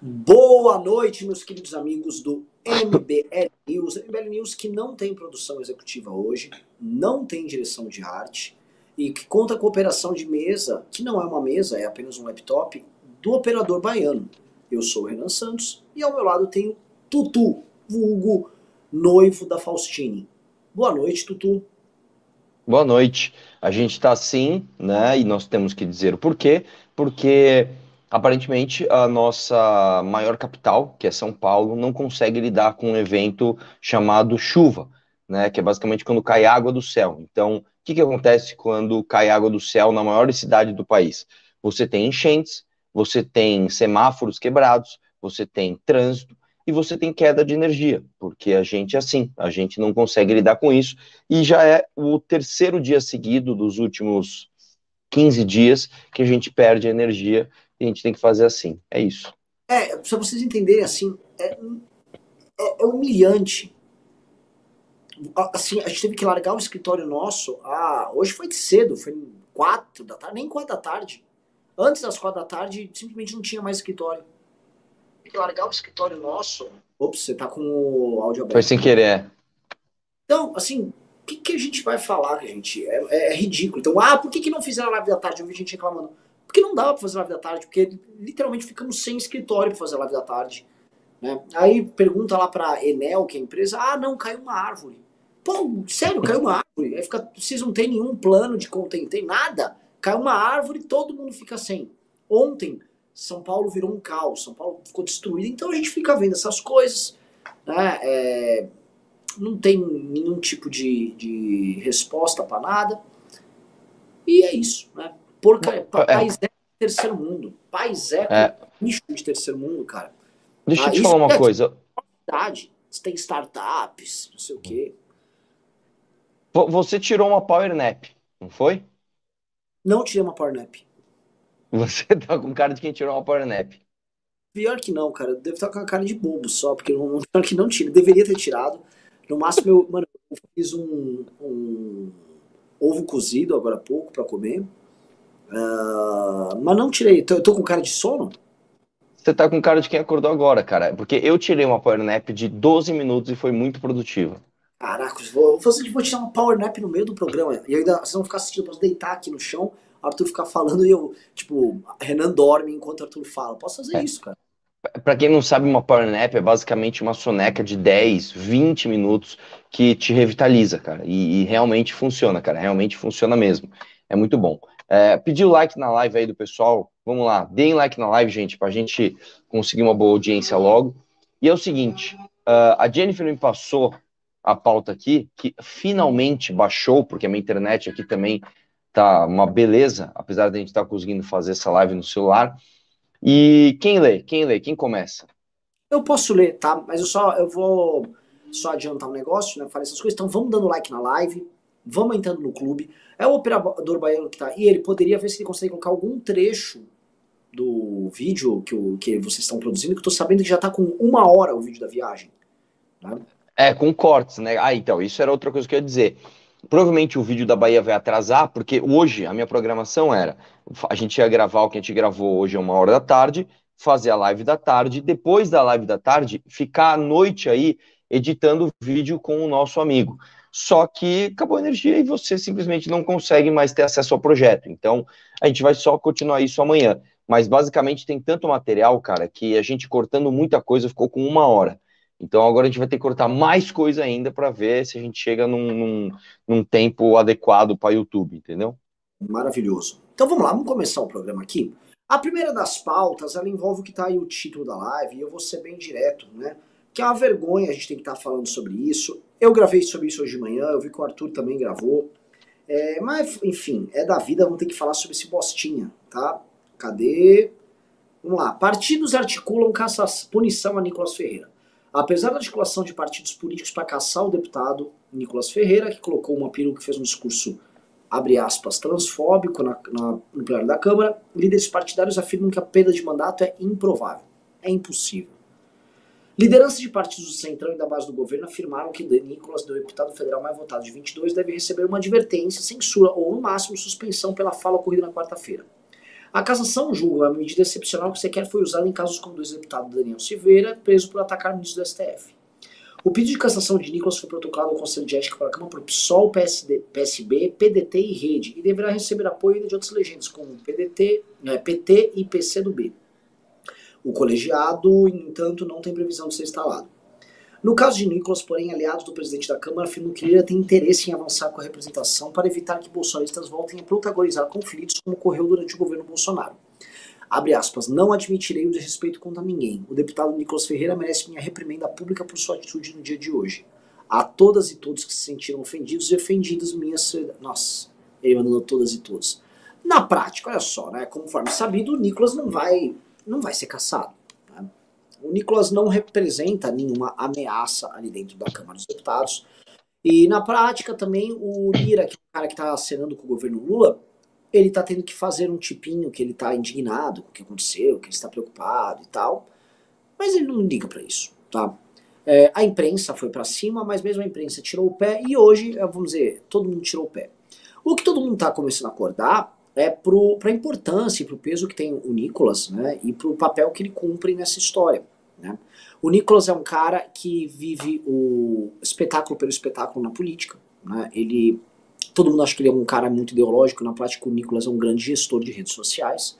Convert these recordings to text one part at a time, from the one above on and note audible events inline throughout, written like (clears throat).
Boa noite, meus queridos amigos do MBL News. MBL News que não tem produção executiva hoje, não tem direção de arte e que conta com operação de mesa, que não é uma mesa, é apenas um laptop, do operador baiano. Eu sou o Renan Santos e ao meu lado tenho Tutu, vulgo noivo da Faustine. Boa noite, Tutu. Boa noite. A gente está assim, né? E nós temos que dizer o porquê, porque aparentemente a nossa maior capital, que é São Paulo, não consegue lidar com um evento chamado chuva, né? Que é basicamente quando cai água do céu. Então, o que, que acontece quando cai água do céu na maior cidade do país? Você tem enchentes, você tem semáforos quebrados, você tem trânsito, e você tem queda de energia, porque a gente é assim, a gente não consegue lidar com isso, e já é o terceiro dia seguido dos últimos 15 dias que a gente perde energia e a gente tem que fazer assim. É isso. É, pra vocês entenderem assim, é, é, é humilhante. Assim, a gente teve que largar o escritório nosso. Ah, hoje foi cedo, foi quatro da tarde, nem quatro da tarde. Antes das quatro da tarde, simplesmente não tinha mais escritório que largar o escritório nosso. Ops, você tá com o áudio aberto. Foi sem querer. Então, assim, o que, que a gente vai falar, gente? É, é, é, ridículo. Então, ah, por que, que não fizeram a live da tarde? Eu vi gente reclamando. Porque não dava pra fazer live da tarde, porque literalmente ficamos sem escritório pra fazer live da tarde. Né? Aí pergunta lá pra Enel, que é a empresa, ah, não, caiu uma árvore. Pô, sério, caiu uma árvore. Aí fica, vocês não têm nenhum plano de conter, tem nada. Caiu uma árvore, todo mundo fica sem. Ontem, são Paulo virou um caos, São Paulo ficou destruído. Então a gente fica vendo essas coisas, né? É, não tem nenhum tipo de, de resposta para nada. E é isso, né? Porca, é. país é terceiro mundo. País é, é. nicho de terceiro mundo, cara. Deixa eu ah, te falar uma é coisa. Você tem startups, não sei o quê. Você tirou uma power nap, não foi? Não tirei uma power nap. Você (laughs) tá com cara de quem tirou uma power nap. Pior que não, cara. Deve estar com a cara de bobo só, porque não, pior que não tira. Deveria ter tirado. No máximo, eu, mano, eu fiz um, um ovo cozido agora há pouco para comer. Uh, mas não tirei. Eu tô com cara de sono? Você tá com cara de quem acordou agora, cara. Porque eu tirei uma power nap de 12 minutos e foi muito produtiva. Caraca, vou, fazer, vou tirar uma power nap no meio do programa. E ainda vocês vão ficar assistindo, pra deitar aqui no chão Arthur ficar falando e eu, tipo, Renan dorme enquanto Arthur fala. Posso fazer é. isso, cara. Para quem não sabe, uma power nap é basicamente uma soneca de 10, 20 minutos que te revitaliza, cara. E, e realmente funciona, cara. Realmente funciona mesmo. É muito bom. É, o like na live aí do pessoal. Vamos lá, deem like na live, gente, pra gente conseguir uma boa audiência logo. E é o seguinte: uh, a Jennifer me passou a pauta aqui, que finalmente baixou, porque a minha internet aqui também tá uma beleza, apesar de a gente estar tá conseguindo fazer essa live no celular. E quem lê? Quem lê? Quem começa? Eu posso ler, tá? Mas eu só eu vou só adiantar um negócio, né? Falei essas coisas. Então vamos dando like na live, vamos entrando no clube. É o operador baiano que tá. E ele poderia ver se ele consegue colocar algum trecho do vídeo que, o, que vocês estão produzindo, que eu tô sabendo que já tá com uma hora o vídeo da viagem. Tá? É, com cortes, né? Ah, então, isso era outra coisa que eu ia dizer. Provavelmente o vídeo da Bahia vai atrasar, porque hoje a minha programação era: a gente ia gravar o que a gente gravou hoje a uma hora da tarde, fazer a live da tarde, depois da live da tarde, ficar à noite aí editando o vídeo com o nosso amigo. Só que acabou a energia e você simplesmente não consegue mais ter acesso ao projeto. Então, a gente vai só continuar isso amanhã. Mas basicamente tem tanto material, cara, que a gente cortando muita coisa ficou com uma hora. Então agora a gente vai ter que cortar mais coisa ainda para ver se a gente chega num, num, num tempo adequado para YouTube, entendeu? Maravilhoso. Então vamos lá, vamos começar o programa aqui. A primeira das pautas, ela envolve o que está aí o título da live, e eu vou ser bem direto, né? Que é uma vergonha a gente tem que estar tá falando sobre isso. Eu gravei sobre isso hoje de manhã, eu vi que o Arthur também gravou. É, mas, enfim, é da vida, vamos ter que falar sobre esse bostinha, tá? Cadê? Vamos lá. Partidos articulam caça punição a Nicolas Ferreira. Apesar da articulação de partidos políticos para caçar o deputado Nicolas Ferreira, que colocou uma peruca que fez um discurso, abre aspas, transfóbico na, na, no plenário da Câmara, líderes partidários afirmam que a perda de mandato é improvável, é impossível. Lideranças de partidos do Centrão e da base do governo afirmaram que Nicolas, deputado federal mais votado de 22, deve receber uma advertência, censura ou, no máximo, suspensão pela fala ocorrida na quarta-feira. A cassação julga uma medida excepcional que sequer foi usada em casos como o do deputado Daniel Silveira, preso por atacar o ministro do STF. O pedido de cassação de Nicolas foi protocolado ao Conselho de Ética para a Câmara por PSOL, PSD, PSB, PDT e Rede, e deverá receber apoio de outras legendas, como PDT, né, PT e PCdoB. O colegiado, entanto, não tem previsão de ser instalado. No caso de Nicolas, porém, aliados do presidente da Câmara afirmam que Lira tem interesse em avançar com a representação para evitar que bolsonaristas voltem a protagonizar conflitos como ocorreu durante o governo Bolsonaro. Abre aspas, não admitirei o desrespeito contra ninguém. O deputado Nicolas Ferreira merece minha reprimenda pública por sua atitude no dia de hoje. A todas e todos que se sentiram ofendidos e ofendidas, minha solidariedade. Nossa, ele mandou todas e todos. Na prática, olha só, né? Conforme sabido, o Nicolas não vai, não vai ser caçado. O Nicolas não representa nenhuma ameaça ali dentro da Câmara dos Deputados. E na prática também o Lira, que é o cara que está acenando com o governo Lula, ele está tendo que fazer um tipinho que ele está indignado com o que aconteceu, que ele está preocupado e tal. Mas ele não liga para isso, tá? É, a imprensa foi para cima, mas mesmo a imprensa tirou o pé e hoje, é, vamos dizer, todo mundo tirou o pé. O que todo mundo está começando a acordar é para a importância e para o peso que tem o Nicolas né, e para o papel que ele cumpre nessa história. Né? O Nicolas é um cara que vive o espetáculo pelo espetáculo na política. Né? Ele, todo mundo acha que ele é um cara muito ideológico, na prática o Nicolas é um grande gestor de redes sociais.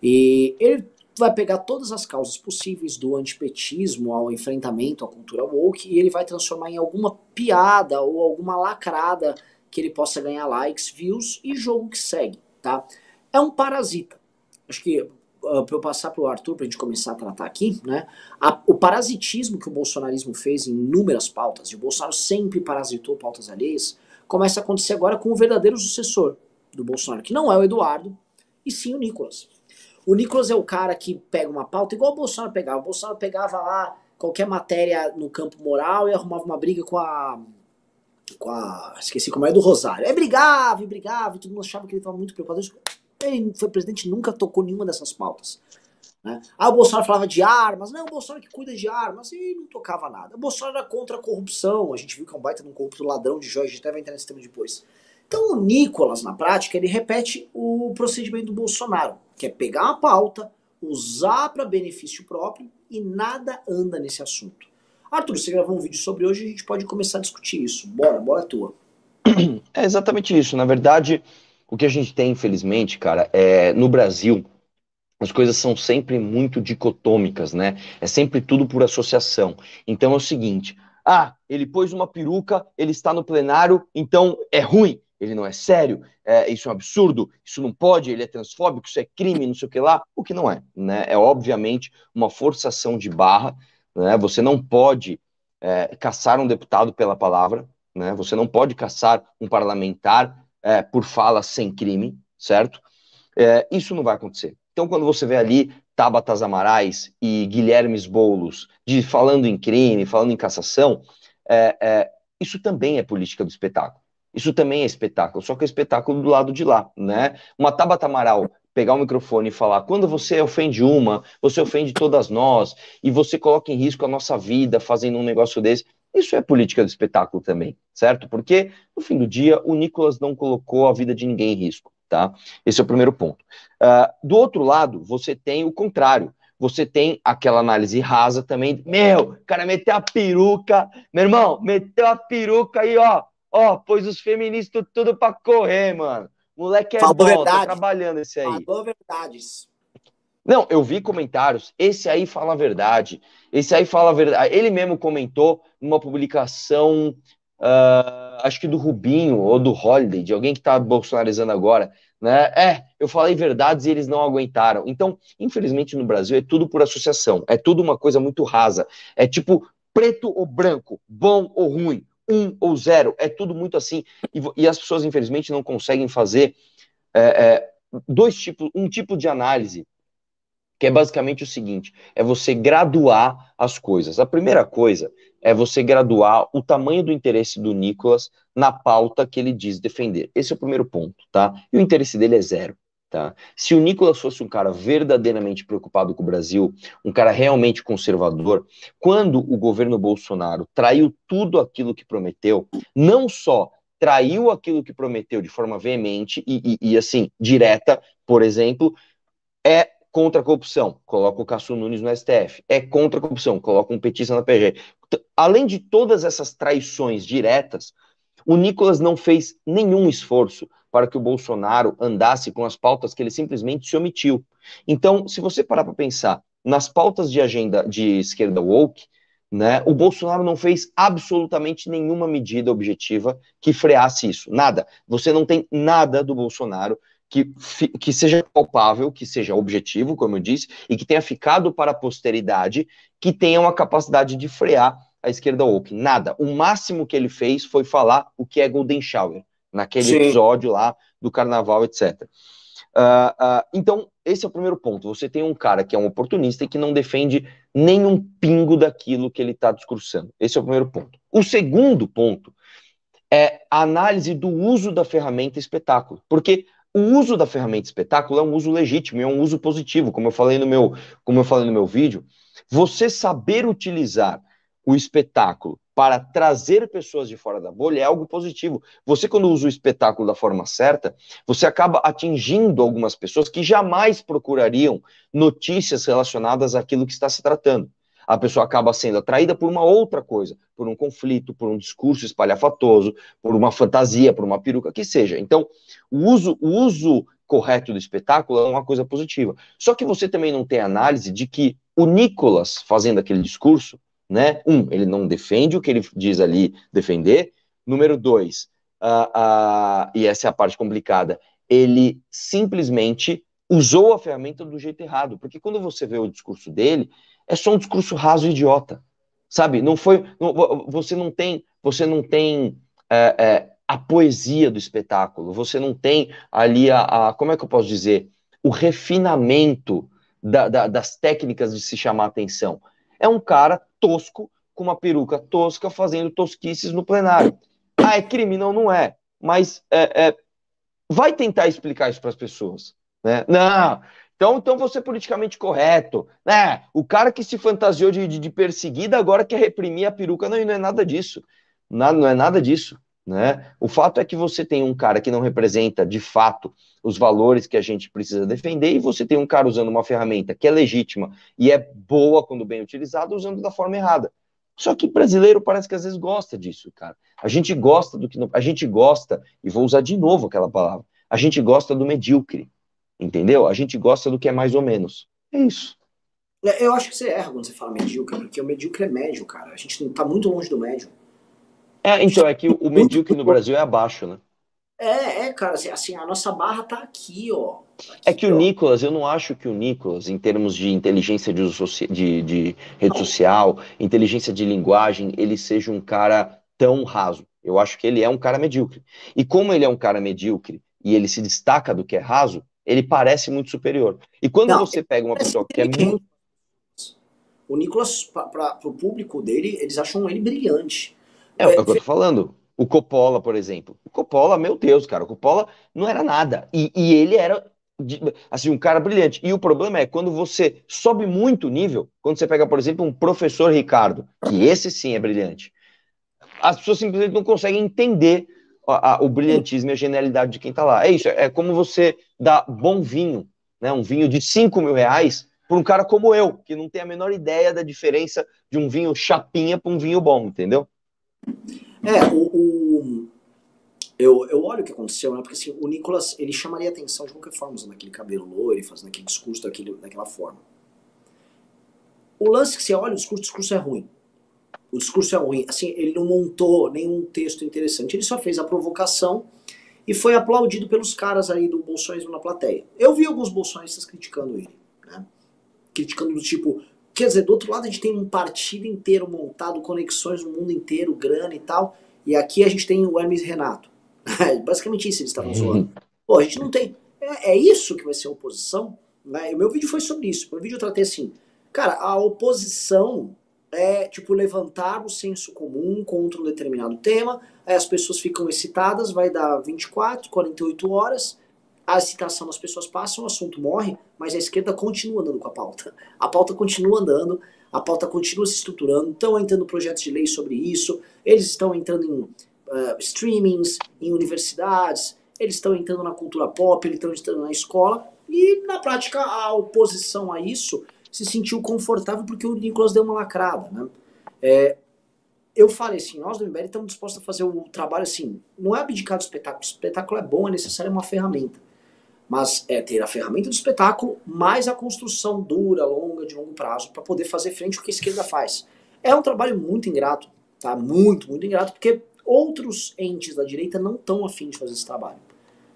E ele vai pegar todas as causas possíveis do antipetismo ao enfrentamento à cultura woke e ele vai transformar em alguma piada ou alguma lacrada que ele possa ganhar likes, views e jogo que segue, tá? É um parasita. Acho que uh, para eu passar para o Arthur, para a gente começar a tratar aqui, né? A, o parasitismo que o bolsonarismo fez em inúmeras pautas, e o Bolsonaro sempre parasitou pautas alheias, começa a acontecer agora com o verdadeiro sucessor do Bolsonaro, que não é o Eduardo, e sim o Nicolas. O Nicolas é o cara que pega uma pauta igual o Bolsonaro pegava. O Bolsonaro pegava lá qualquer matéria no campo moral e arrumava uma briga com a. com a. esqueci como é do Rosário. É brigava brigava, e todo mundo achava que ele estava muito preocupado. Ele foi presidente nunca tocou nenhuma dessas pautas. Né? Ah, o Bolsonaro falava de armas, não, o Bolsonaro que cuida de armas, e não tocava nada. O Bolsonaro era contra a corrupção, a gente viu que é um baita de um corrupto ladrão de joias, a gente até vai entrar nesse tema depois. Então o Nicolas, na prática, ele repete o procedimento do Bolsonaro, que é pegar uma pauta, usar para benefício próprio e nada anda nesse assunto. Arthur, você gravou um vídeo sobre hoje, a gente pode começar a discutir isso. Bora, bora tua. (clears throat) É exatamente isso. Na verdade, o que a gente tem, infelizmente, cara, é no Brasil, as coisas são sempre muito dicotômicas, né? É sempre tudo por associação. Então é o seguinte: ah, ele pôs uma peruca, ele está no plenário, então é ruim. Ele não é sério, é, isso é um absurdo, isso não pode, ele é transfóbico, isso é crime, não sei o que lá, o que não é, né? É obviamente uma forçação de barra, né? Você não pode é, caçar um deputado pela palavra, né? Você não pode caçar um parlamentar é, por fala sem crime, certo? É, isso não vai acontecer. Então, quando você vê ali Tabatas Amarais e Guilhermes Boulos de, falando em crime, falando em cassação, é, é, isso também é política do espetáculo. Isso também é espetáculo, só que é espetáculo do lado de lá, né? Uma Tabata Amaral pegar o microfone e falar: quando você ofende uma, você ofende todas nós, e você coloca em risco a nossa vida fazendo um negócio desse. Isso é política do espetáculo também, certo? Porque, no fim do dia, o Nicolas não colocou a vida de ninguém em risco, tá? Esse é o primeiro ponto. Uh, do outro lado, você tem o contrário. Você tem aquela análise rasa também. Meu, cara meteu a peruca. Meu irmão, meteu a peruca aí, ó. Ó, pôs os feministas tudo pra correr, mano. Moleque é Falou bom, tá trabalhando esse aí. Falou verdades. Não, eu vi comentários. Esse aí fala a verdade. Esse aí fala a verdade. Ele mesmo comentou numa publicação, uh, acho que do Rubinho ou do Holiday, de alguém que tá bolsonarizando agora, né? É, eu falei verdades e eles não aguentaram. Então, infelizmente no Brasil é tudo por associação. É tudo uma coisa muito rasa. É tipo preto ou branco, bom ou ruim, um ou zero. É tudo muito assim. E, e as pessoas, infelizmente, não conseguem fazer é, é, dois tipos, um tipo de análise que é basicamente o seguinte: é você graduar as coisas. A primeira coisa é você graduar o tamanho do interesse do Nicolas na pauta que ele diz defender. Esse é o primeiro ponto, tá? E o interesse dele é zero. Tá? Se o Nicolas fosse um cara verdadeiramente preocupado com o Brasil, um cara realmente conservador, quando o governo Bolsonaro traiu tudo aquilo que prometeu, não só traiu aquilo que prometeu de forma veemente e, e, e assim, direta, por exemplo, É contra a corrupção, coloca o Caçu Nunes no STF. É contra a corrupção, coloca um petista na PG. Além de todas essas traições diretas, o Nicolas não fez nenhum esforço para que o Bolsonaro andasse com as pautas que ele simplesmente se omitiu. Então, se você parar para pensar nas pautas de agenda de esquerda woke, né, o Bolsonaro não fez absolutamente nenhuma medida objetiva que freasse isso. Nada. Você não tem nada do Bolsonaro que, que seja palpável, que seja objetivo, como eu disse, e que tenha ficado para a posteridade, que tenha uma capacidade de frear a esquerda woke. Nada. O máximo que ele fez foi falar o que é Golden Shower, naquele Sim. episódio lá do carnaval, etc. Uh, ah, uh, então, esse é o primeiro ponto. Você tem um cara que é um oportunista e que não defende nenhum pingo daquilo que ele está discursando. Esse é o primeiro ponto. O segundo ponto é a análise do uso da ferramenta espetáculo. Porque o uso da ferramenta espetáculo é um uso legítimo, é um uso positivo, como eu falei no meu, como eu falei no meu vídeo. Você saber utilizar o espetáculo para trazer pessoas de fora da bolha é algo positivo. Você, quando usa o espetáculo da forma certa, você acaba atingindo algumas pessoas que jamais procurariam notícias relacionadas àquilo que está se tratando. A pessoa acaba sendo atraída por uma outra coisa, por um conflito, por um discurso espalhafatoso, por uma fantasia, por uma peruca, que seja. Então, o uso, o uso correto do espetáculo é uma coisa positiva. Só que você também não tem análise de que o Nicolas, fazendo aquele discurso, né? Um, ele não defende o que ele diz ali defender. Número dois, uh, uh, e essa é a parte complicada, ele simplesmente usou a ferramenta do jeito errado, porque quando você vê o discurso dele, é só um discurso raso e idiota, sabe? Não foi, não, você não tem, você não tem é, é, a poesia do espetáculo, você não tem ali a, a como é que eu posso dizer, o refinamento da, da, das técnicas de se chamar atenção. É um cara tosco, com uma peruca tosca, fazendo tosquices no plenário. Ah, é crime? Não, não é. Mas é, é, vai tentar explicar isso para as pessoas. Né? Não. Então, então você é politicamente correto. Né? O cara que se fantasiou de, de, de perseguida agora quer reprimir a peruca. Não, não é nada disso. Não, não é nada disso. Né? O fato é que você tem um cara que não representa de fato os valores que a gente precisa defender, e você tem um cara usando uma ferramenta que é legítima e é boa quando bem utilizada, usando da forma errada. Só que brasileiro parece que às vezes gosta disso, cara. A gente gosta do que não, a gente gosta, e vou usar de novo aquela palavra. A gente gosta do medíocre. Entendeu? A gente gosta do que é mais ou menos. É isso. É, eu acho que você erra quando você fala medíocre, porque o medíocre é médio, cara. A gente tá muito longe do médio. É, então, é que o medíocre no Brasil é abaixo, né? É, é, cara, assim, assim, a nossa barra tá aqui, ó. Tá aqui, é que ó. o Nicolas, eu não acho que o Nicolas, em termos de inteligência de, de, de rede não. social, inteligência de linguagem, ele seja um cara tão raso. Eu acho que ele é um cara medíocre. E como ele é um cara medíocre e ele se destaca do que é raso, ele parece muito superior. E quando não, você pega uma pessoa que é muito. O Nicolas, para o público dele, eles acham ele brilhante. É, é o que eu tô falando. O Coppola, por exemplo. O Coppola, meu Deus, cara, o Coppola não era nada. E, e ele era, assim, um cara brilhante. E o problema é quando você sobe muito o nível, quando você pega, por exemplo, um professor Ricardo, que esse sim é brilhante, as pessoas simplesmente não conseguem entender a, a, o brilhantismo e a genialidade de quem tá lá. É isso, é como você dá bom vinho, né, um vinho de 5 mil reais, para um cara como eu, que não tem a menor ideia da diferença de um vinho chapinha para um vinho bom, entendeu? É, o, o, eu, eu olho o que aconteceu, né? Porque assim, o Nicolas, ele chamaria atenção de qualquer forma, usando aquele cabelo loiro, fazendo aquele discurso daquele, daquela forma. O lance que você olha, o discurso, o discurso é ruim. O discurso é ruim. Assim, ele não montou nenhum texto interessante. Ele só fez a provocação e foi aplaudido pelos caras aí do bolsonismo na plateia. Eu vi alguns bolsonistas criticando ele, né? Criticando do tipo, Quer dizer, do outro lado a gente tem um partido inteiro montado, conexões no mundo inteiro, grana e tal. E aqui a gente tem o Hermes Renato. (laughs) Basicamente isso eles estavam uhum. zoando. Pô, a gente não tem. É, é isso que vai ser a oposição? Né? O meu vídeo foi sobre isso. O meu vídeo eu tratei assim. Cara, a oposição é tipo levantar o senso comum contra um determinado tema. Aí as pessoas ficam excitadas, vai dar 24, 48 horas a excitação das pessoas passa, o assunto morre, mas a esquerda continua andando com a pauta. A pauta continua andando, a pauta continua se estruturando, estão entrando projetos de lei sobre isso, eles estão entrando em uh, streamings, em universidades, eles estão entrando na cultura pop, eles estão entrando na escola, E na prática a oposição a isso se sentiu confortável porque o Nicolas deu uma lacrada, né? É, eu falei assim, nós do MBL estamos dispostos a fazer o trabalho assim, não é abdicar do espetáculo, o espetáculo é bom, é necessário é uma ferramenta. Mas é ter a ferramenta do espetáculo mais a construção dura, longa, de longo prazo, para poder fazer frente ao que a esquerda faz. É um trabalho muito ingrato, tá? Muito, muito ingrato, porque outros entes da direita não estão afim de fazer esse trabalho.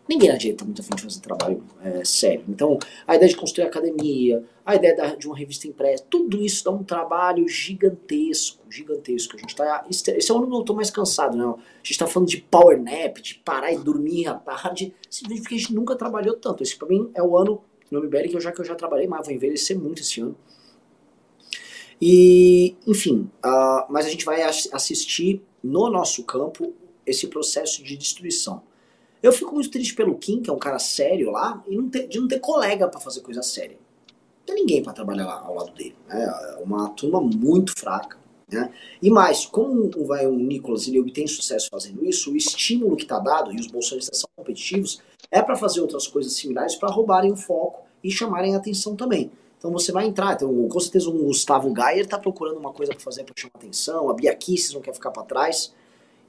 Ninguém na direita está muito afim de fazer trabalho é, sério. Então, a ideia de construir academia, a ideia de uma revista impressa, tudo isso dá um trabalho gigantesco, gigantesco. A gente tá, esse é o ano que eu estou mais cansado, né? A gente está falando de power nap, de parar e dormir à tarde, simplesmente porque a gente nunca trabalhou tanto. Esse para mim é o ano no MBL que eu já que eu já trabalhei, mas vou envelhecer muito esse ano. E, enfim, uh, mas a gente vai assistir no nosso campo esse processo de destruição. Eu fico muito triste pelo Kim, que é um cara sério lá, e não ter, de não ter colega para fazer coisa séria. Não tem ninguém para trabalhar lá ao lado dele. Né? É uma turma muito fraca. Né? E mais, como vai, o Nicolas ele obtém sucesso fazendo isso, o estímulo que está dado, e os bolsonaristas são competitivos, é para fazer outras coisas similares para roubarem o foco e chamarem a atenção também. Então você vai entrar, então, com certeza um Gustavo Gayer está procurando uma coisa para fazer para chamar atenção, a Bia Kisses não quer ficar para trás,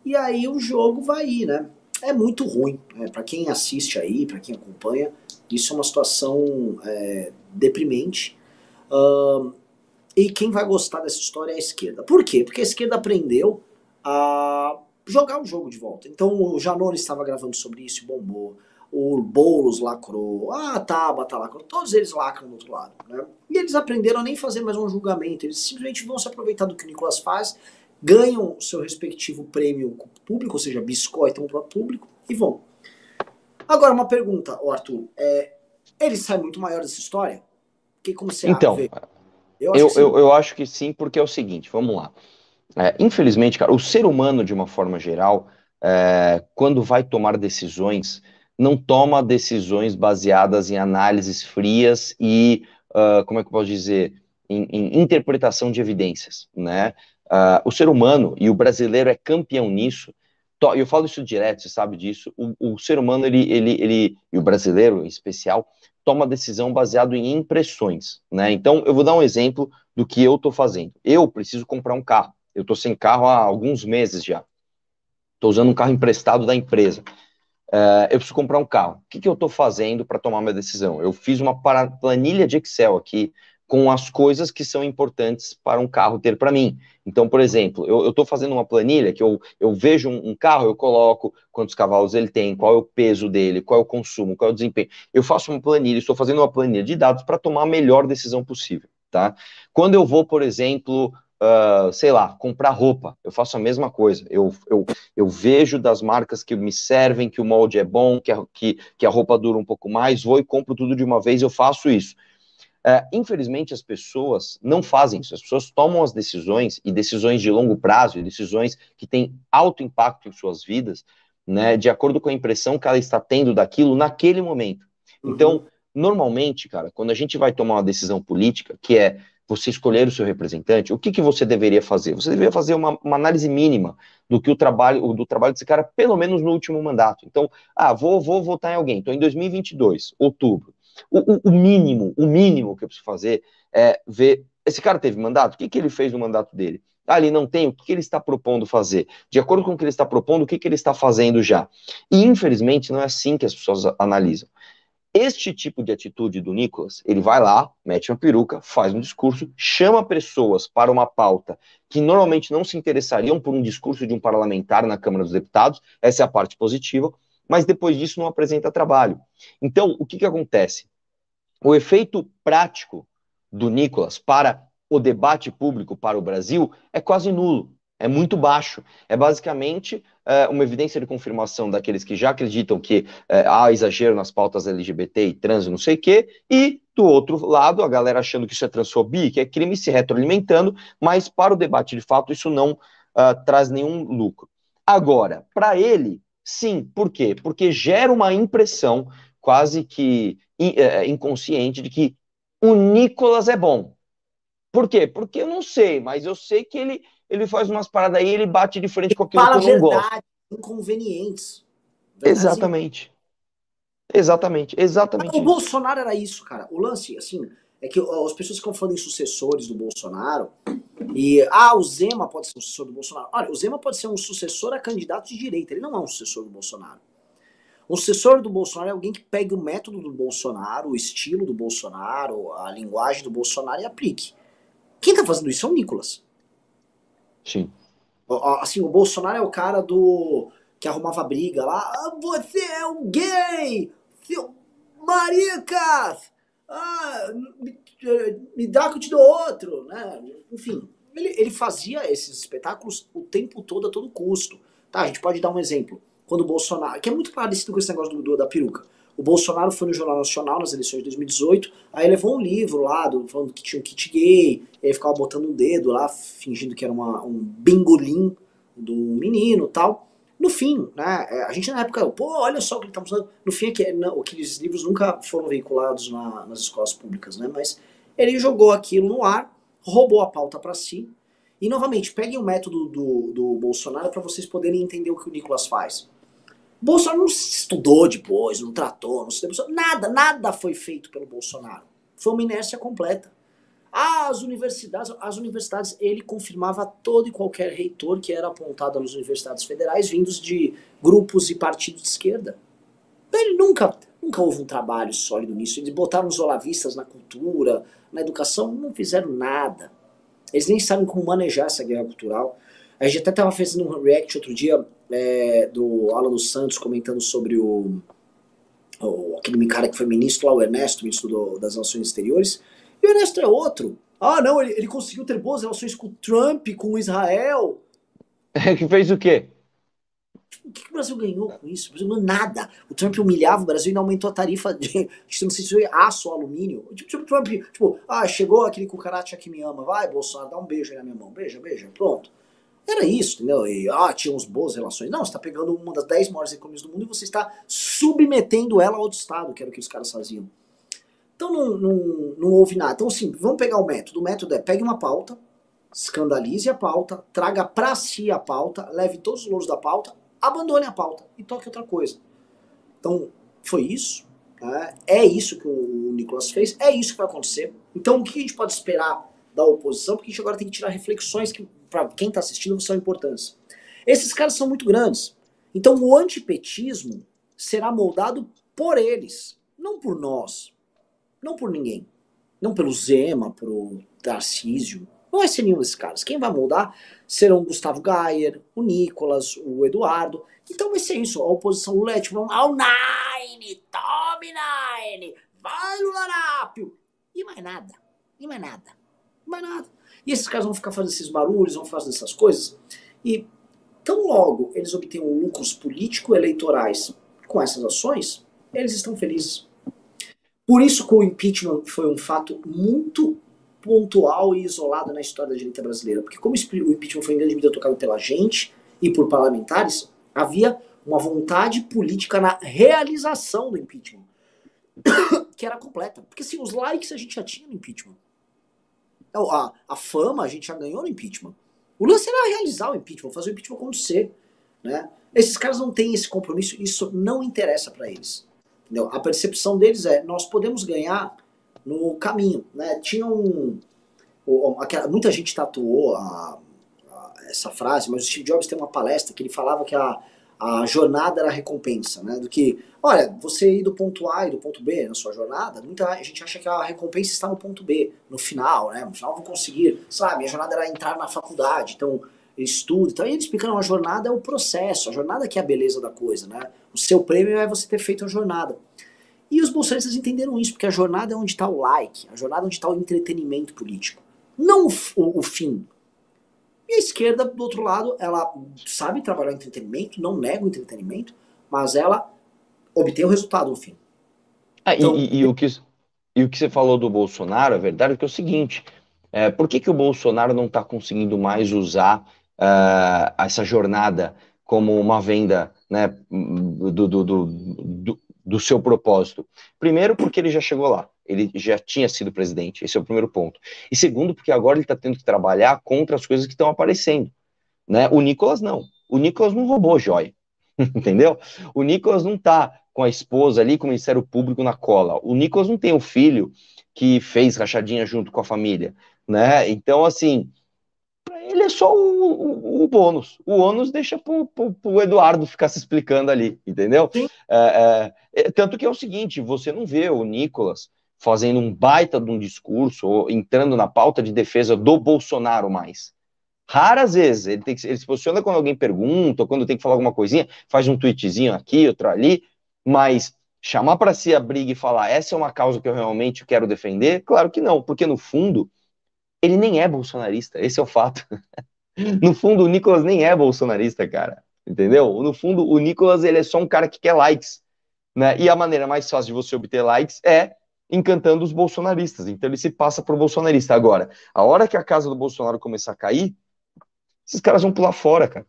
e aí o jogo vai ir, né? É muito ruim. Né? Para quem assiste aí, para quem acompanha, isso é uma situação é, deprimente. Uh, e quem vai gostar dessa história é a esquerda. Por quê? Porque a esquerda aprendeu a jogar o jogo de volta. Então o Janone estava gravando sobre isso e bombou. O Boulos lacrou. Ah, Tabata lacrou. Todos eles lacram do outro lado. Né? E eles aprenderam a nem fazer mais um julgamento. Eles simplesmente vão se aproveitar do que o Nicolas faz ganham seu respectivo prêmio público, ou seja, biscoitam para o público e vão. Agora, uma pergunta, Arthur. É, ele sai muito maior dessa história? Que como você então, vê? Eu acho, eu, eu, eu acho, que sim, porque é o seguinte, vamos lá. É, infelizmente, cara, o ser humano, de uma forma geral, é, quando vai tomar decisões, não toma decisões baseadas em análises frias e, uh, como é que eu posso dizer, em, em interpretação de evidências, né? Uh, o ser humano, e o brasileiro é campeão nisso, eu falo isso direto, você sabe disso, o, o, ser humano, ele, ele, ele, e o brasileiro em especial, toma decisão baseado em impressões, né? Então, eu vou dar um exemplo do que eu estou fazendo. Eu preciso comprar um carro. Eu estou sem carro há alguns meses já. Estou usando um carro emprestado da empresa. Uh, eu preciso comprar um carro. O que, que eu estou fazendo para tomar minha decisão? Eu fiz uma planilha de Excel aqui com as coisas que são importantes para um carro ter para mim. Então, por exemplo, eu estou fazendo uma planilha que eu, eu vejo um, um, carro, eu coloco quantos cavalos ele tem, qual é o peso dele, qual é o consumo, qual é o desempenho. Eu faço uma planilha, estou fazendo uma planilha de dados para tomar a melhor decisão possível, tá? Quando eu vou, por exemplo, uh, sei lá, comprar roupa, eu faço a mesma coisa. Eu, eu, eu vejo das marcas que me servem, que o molde é bom, que a, que, que a roupa dura um pouco mais, vou e compro tudo de uma vez, eu faço isso. É, infelizmente, as pessoas não fazem isso. As pessoas tomam as decisões, e decisões de longo prazo, e decisões que têm alto impacto em suas vidas, né, de acordo com a impressão que ela está tendo daquilo naquele momento. Uhum. Então, normalmente, cara, quando a gente vai tomar uma decisão política, que é você escolher o seu representante, o que, que você deveria fazer? Você deveria fazer uma, uma, análise mínima do que o trabalho do trabalho desse cara, pelo menos no último mandato. Então, ah, vou, vou votar em alguém. Estou em 2022, outubro. O, o, mínimo, o mínimo que eu preciso fazer é ver. Esse cara teve mandato? O que, que ele fez no mandato dele? Ah, ele não tem, o que, que ele está propondo fazer? De acordo com o que ele está propondo, o que, que ele está fazendo já? E, infelizmente, não é assim que as pessoas analisam. Este tipo de atitude do Nicolas, ele vai lá, mete uma peruca, faz um discurso, chama pessoas para uma pauta que normalmente não se interessariam por um discurso de um parlamentar na Câmara dos Deputados, essa é a parte positiva, mas depois disso não apresenta trabalho. Então, o que, que acontece? O efeito prático do Nicolas para o debate público para o Brasil é quase nulo, é muito baixo. É basicamente é, uma evidência de confirmação daqueles que já acreditam que é, há exagero nas pautas LGBT e trans, não sei o quê, e do outro lado, a galera achando que isso é transfobia, que é crime se retroalimentando, mas para o debate de fato isso não uh, traz nenhum lucro. Agora, para ele, Sim, por quê? Porque gera uma impressão quase que é, é, inconsciente de que o Nicolas é bom. Por quê? Porque eu não sei, mas eu sei que ele, ele faz umas paradas aí, ele bate de frente com aquilo Fala que eu não verdade, gosto. inconvenientes. Verdade, Exatamente. Exatamente, exatamente. O Bolsonaro era isso, cara. O lance, assim, é que as pessoas ficam falando em sucessores do Bolsonaro. E, ah, o Zema pode ser um sucessor do Bolsonaro. Olha, o Zema pode ser um sucessor a candidato de direita. Ele não é um sucessor do Bolsonaro. O sucessor do Bolsonaro é alguém que pegue o método do Bolsonaro, o estilo do Bolsonaro, a linguagem do Bolsonaro e aplique. Quem tá fazendo isso é o Nicolas. Sim. Assim, o Bolsonaro é o cara do. que arrumava briga lá. Ah, você é um gay! Seu maricas! Ah, me, me dá que eu te dou outro, né? Enfim, ele, ele fazia esses espetáculos o tempo todo, a todo custo. Tá, a gente pode dar um exemplo. Quando o Bolsonaro, que é muito parecido com esse negócio do, do da peruca. O Bolsonaro foi no Jornal Nacional nas eleições de 2018, aí levou um livro lá, do, falando que tinha um kit gay, e aí ficava botando um dedo lá, fingindo que era uma, um bingolim do menino tal. No fim, né, é, a gente na época, pô, olha só o que ele tá mostrando. No fim, é que, aqueles livros nunca foram veiculados na, nas escolas públicas, né, mas ele jogou aquilo no ar, roubou a pauta para si. E novamente, peguem o método do, do Bolsonaro para vocês poderem entender o que o Nicolas faz. Bolsonaro não estudou depois, não tratou, não se nada, nada foi feito pelo Bolsonaro. Foi uma inércia completa. As universidades, as universidades, ele confirmava todo e qualquer reitor que era apontado nas universidades federais vindos de grupos e partidos de esquerda. Ele nunca, nunca houve um trabalho sólido nisso. Eles botaram os olavistas na cultura, na educação, não fizeram nada. Eles nem sabem como manejar essa guerra cultural. A gente até estava fazendo um react outro dia é, do Alan dos Santos comentando sobre o, o, aquele cara que foi ministro lá, o Ernesto, ministro do, das Relações Exteriores. E o Ernesto é outro. Ah, não, ele, ele conseguiu ter boas relações com o Trump, com Israel. que (laughs) fez o quê? O que, que, o Brasil ganhou com isso? O Brasil ganhou nada. O Trump humilhava o Brasil e não aumentou a tarifa de, não sei se foi aço ou alumínio. Tipo, tipo, Trump, tipo, ah, chegou aquele cucaracha que me ama. Vai, Bolsonaro, dá um beijo aí na minha mão. Beija, beija, pronto. Era isso, entendeu? E, ah, tínhamos boas relações. Não, você está pegando uma das 10 maiores economias do mundo e você está submetendo ela ao outro Estado, que era o que os caras faziam. Então não, não, não houve nada. Então, assim, vamos pegar o método. O método é pegue uma pauta, escandalize a pauta, traga para si a pauta, leve todos os louros da pauta, abandone a pauta e toque outra coisa. Então, foi isso. Né? É isso que o Nicolas fez, é isso que vai acontecer. Então, o que a gente pode esperar da oposição? Porque a gente agora tem que tirar reflexões que para quem está assistindo são importantes. Esses caras são muito grandes. Então o antipetismo será moldado por eles, não por nós, não por ninguém. Não pelo Zema, pelo Tarcísio. Não vai ser nenhum desses caras. Quem vai moldar serão o Gustavo Gayer, o Nicolas, o Eduardo. Então vai ser isso. A oposição Lula é tipo, ao Nine, tome Nine, vai no Larápio. E mais nada. E mais nada. E mais nada. E esses caras vão ficar fazendo esses barulhos, vão fazer essas coisas. E tão logo eles obtenham lucros político-eleitorais com essas ações, eles estão felizes. Por isso que o impeachment foi um fato muito pontual e isolado na história da direita brasileira. Porque como o impeachment foi em grande medida tocado pela gente e por parlamentares, havia uma vontade política na realização do impeachment. (coughs) que era completa. Porque assim, os likes a gente já tinha no impeachment. A, a fama a gente já ganhou no impeachment. O lance era realizar o impeachment, fazer o impeachment acontecer. Né? Esses caras não têm esse compromisso, isso não interessa para eles. Entendeu? A percepção deles é: nós podemos ganhar no caminho. Né? Tinha um. muita gente tatuou a, a, essa frase, mas o Steve Jobs tem uma palestra que ele falava que a, a jornada era a recompensa, né? Do que, olha, você ir do ponto A e do ponto B na sua jornada, muita gente acha que a recompensa está no ponto B, no final, né? No final eu vou conseguir, sabe? Minha jornada era entrar na faculdade, então estudo, então ele explica, não, a jornada é o processo, a jornada que é a beleza da coisa, né? O seu prêmio é você ter feito a jornada. E os bolsonaristas entenderam isso, porque a jornada é onde está o like, a jornada é onde está o entretenimento político. Não o, o, o fim, e a esquerda, do outro lado, ela sabe trabalhar entretenimento, não nega o entretenimento, mas ela obtém o resultado no fim. Ah, então, e, e, o que, e o que você falou do Bolsonaro, a verdade é que é o seguinte: é, por que, que o Bolsonaro não está conseguindo mais usar uh, essa jornada como uma venda né, do, do, do, do, do seu propósito? Primeiro, porque ele já chegou lá ele já tinha sido presidente, esse é o primeiro ponto. E segundo, porque agora ele está tendo que trabalhar contra as coisas que estão aparecendo. Né? O Nicolas não. O Nicolas não roubou joia, (laughs) entendeu? O Nicolas não está com a esposa ali, com o Ministério Público na cola. O Nicolas não tem um filho que fez rachadinha junto com a família, né? Então, assim, ele é só o, o, o, bônus. O ônus deixa pro, pro, pro Eduardo ficar se explicando ali, entendeu? É, é, é, tanto que é o seguinte, você não vê o Nicolas fazendo um baita de um discurso, ou entrando na pauta de defesa do Bolsonaro mais. Raras vezes, ele, tem que, ele se posiciona quando alguém pergunta, ou quando tem que falar alguma coisinha, faz um tweetzinho aqui, outro ali, mas chamar para si a briga e falar essa é uma causa que eu realmente quero defender, claro que não, porque no fundo, ele nem é bolsonarista, esse é o fato. (laughs) no fundo, o Nicolas nem é bolsonarista, cara, entendeu? No fundo, o Nicolas, ele é só um cara que quer likes, né? E a maneira mais fácil de você obter likes é encantando os bolsonaristas. Então ele se passa por bolsonarista. Agora, a hora que a casa do Bolsonaro começar a cair, esses caras vão pular fora, cara.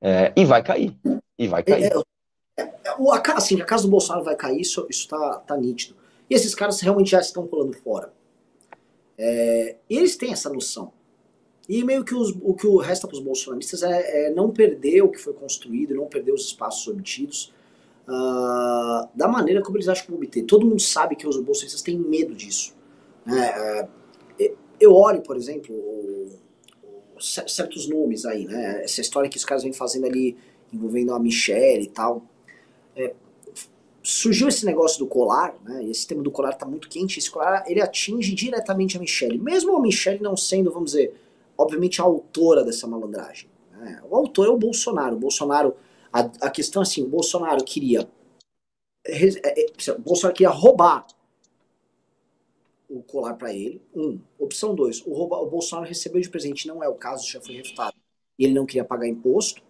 É, e vai cair. E vai cair. É, é, é assim, a casa do Bolsonaro vai cair, isso, isso tá, tá nítido. E esses caras realmente já estão pulando fora. É, eles têm essa noção. E meio que os, o que resta para os bolsonaristas é, é, não perder o que foi construído, não perder os espaços obtidos, uh, da maneira como eles acham que vão obter. Todo mundo sabe que os bolsonaristas têm medo disso. Né? Uh, eu olho, por exemplo, certos nomes aí, né? Essa história que os caras vêm fazendo ali envolvendo a Michelle e tal. É, surgiu esse negócio do colar, né? Esse tema do colar tá muito quente. Esse colar ele atinge diretamente a Michelle, mesmo a Michelle não sendo, vamos dizer, obviamente a autora dessa malandragem. Né? O autor é o Bolsonaro. O Bolsonaro, a, a questão é assim, o Bolsonaro queria, é, é, o Bolsonaro queria roubar o colar para ele. Um. Opção dois, o, rouba, o Bolsonaro recebeu de presente, não é o caso, já foi refutado. Ele não queria pagar imposto.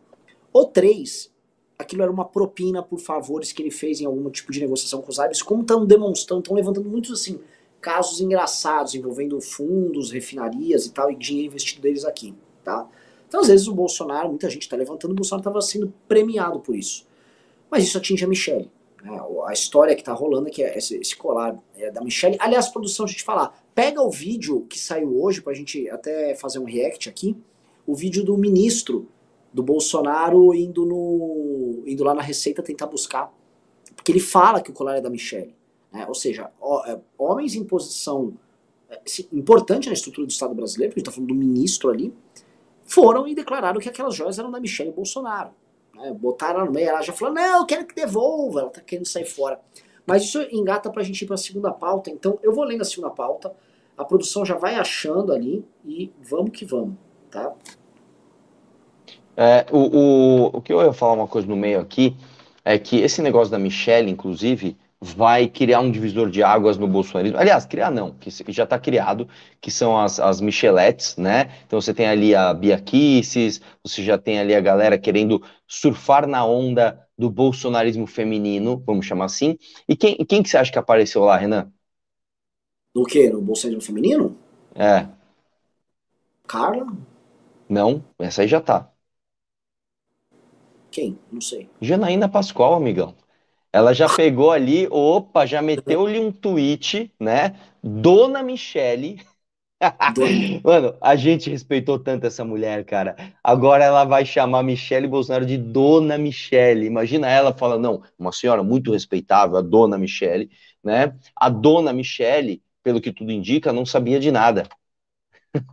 Ou três, aquilo era uma propina por favores que ele fez em algum tipo de negociação com os árabes, como estão demonstrando, estão levantando muitos assim casos engraçados envolvendo fundos, refinarias e tal, e dinheiro investido deles aqui, tá? Então, às vezes, o Bolsonaro, muita gente está levantando, o Bolsonaro estava sendo premiado por isso. Mas isso atinge a Michelle. Né? A história que está rolando é que esse, esse colar é da Michelle. Aliás, produção, a gente falar, pega o vídeo que saiu hoje, para a gente até fazer um react aqui, o vídeo do ministro do Bolsonaro indo, no, indo lá na Receita tentar buscar. Porque ele fala que o colar é da Michelle. Né? Ou seja, é, homens em posição é, importante na estrutura do Estado brasileiro, porque a gente está falando do ministro ali, foram e declararam que aquelas joias eram da Michelle Bolsonaro. Né? Botaram no meio, ela já falou, não, eu quero que devolva, ela está querendo sair fora. Mas isso engata para a gente ir para a segunda pauta, então eu vou lendo a segunda pauta, a produção já vai achando ali e vamos que vamos, tá? É, o, o, o que eu ia falar uma coisa no meio aqui é que esse negócio da Michelle, inclusive, vai criar um divisor de águas no bolsonarismo. Aliás, criar não, que já está criado, que são as, as Michelettes, né? Então você tem ali a Bia Kisses, você já tem ali a galera querendo surfar na onda do bolsonarismo feminino, vamos chamar assim. E quem, quem que você acha que apareceu lá, Renan? No quê? No bolsonarismo feminino? É. Carla? Não, essa aí já tá. Quem? Não sei. Janaína Pascoal, amigão. Ela já pegou ali, opa, já meteu-lhe um tweet, né? Dona Michele. (laughs) Mano, a gente respeitou tanto essa mulher, cara. Agora ela vai chamar Michele Bolsonaro de Dona Michele. Imagina ela falando, não, uma senhora muito respeitável, a Dona Michele, né? A Dona Michele, pelo que tudo indica, não sabia de nada.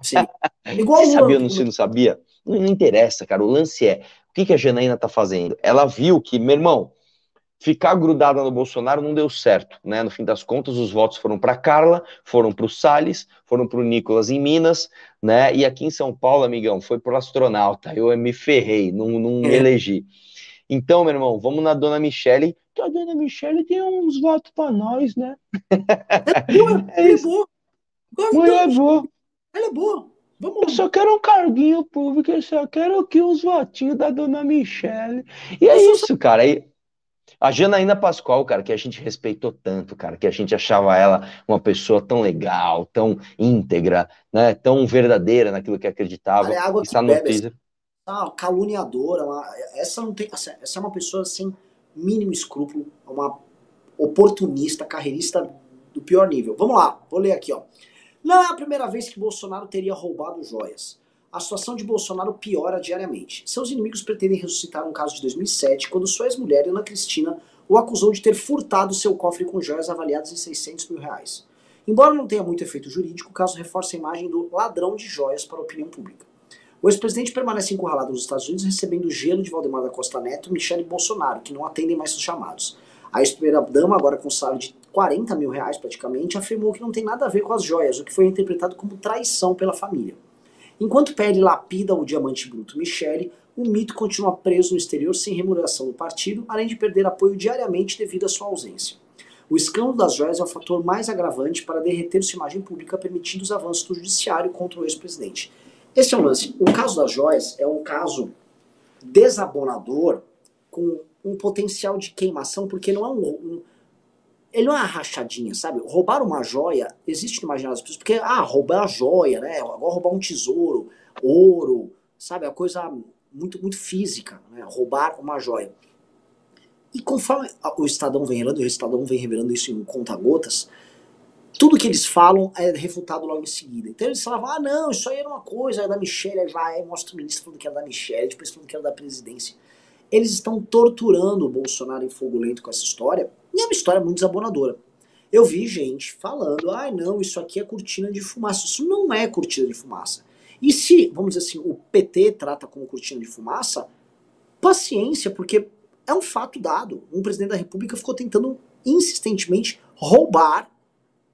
Sim. Igual Você (laughs) sabia ou não, não sabia? Não, não interessa, cara. O lance é, que, que a Janaína tá fazendo? Ela viu que, meu irmão, ficar grudada no Bolsonaro não deu certo, né? No fim das contas, os votos foram para Carla, foram para o Salles, foram para o Nicolas em Minas, né? E aqui em São Paulo, amigão, foi pro astronauta. Eu me ferrei, não, não me é. elegi. Então, meu irmão, vamos na dona Michele, que a dona Michele tem uns votos para nós, né? É boa, (laughs) é, é boa. Mulher boa. Ela é boa. Vamos. Eu só quero um carguinho público, eu só quero aqui uns votinhos da dona Michelle. E é isso, só... cara. Aí, a Janaína Pascoal, cara, que a gente respeitou tanto, cara, que a gente achava ela uma pessoa tão legal, tão íntegra, né, tão verdadeira naquilo que acreditava. Cara, é água está que no teaser. Ah, caluniadora, uma... essa não tem, essa é uma pessoa sem mínimo escrúpulo, uma oportunista, carreirista do pior nível. Vamos lá, vou ler aqui, ó. Não é a primeira vez que Bolsonaro teria roubado joias. A situação de Bolsonaro piora diariamente. Seus inimigos pretendem ressuscitar um caso de 2007, quando sua ex-mulher, Ana Cristina, o acusou de ter furtado seu cofre com joias avaliadas em 600 mil reais. Embora não tenha muito efeito jurídico, o caso reforça a imagem do ladrão de joias para a opinião pública. O ex-presidente permanece encurralado nos Estados Unidos recebendo gelo de Valdemar da Costa Neto e Michele Bolsonaro, que não atendem mais seus chamados. A ex-primeira-dama, agora com salário de 40 mil reais praticamente, afirmou que não tem nada a ver com as joias, o que foi interpretado como traição pela família. Enquanto PL lapida o diamante bruto Michele, o mito continua preso no exterior sem remuneração do partido, além de perder apoio diariamente devido à sua ausência. O escândalo das joias é o fator mais agravante para derreter sua imagem pública, permitindo os avanços do judiciário contra o ex-presidente. Esse é um lance. O caso das joias é um caso desabonador com um potencial de queimação, porque não é um, um ele não é uma rachadinha, sabe? Roubar uma joia existe no imaginário das pessoas, porque, ah, roubar a joia, né? Agora roubar um tesouro, ouro, sabe? É uma coisa muito, muito física, né? Roubar uma joia. E conforme o Estadão vem revelando, o Estadão vem revelando isso em conta-gotas, tudo que eles falam é refutado logo em seguida. Então eles falavam, ah não, isso aí era uma coisa, era da Michelle, aí vai, mostra o ministro falando que era da Michelle, depois falando que era da presidência. Eles estão torturando o Bolsonaro em fogo lento com essa história, e é uma história muito desabonadora. Eu vi gente falando, ah não, isso aqui é cortina de fumaça. Isso não é cortina de fumaça. E se, vamos dizer assim, o PT trata como cortina de fumaça, paciência, porque é um fato dado. Um presidente da República ficou tentando insistentemente roubar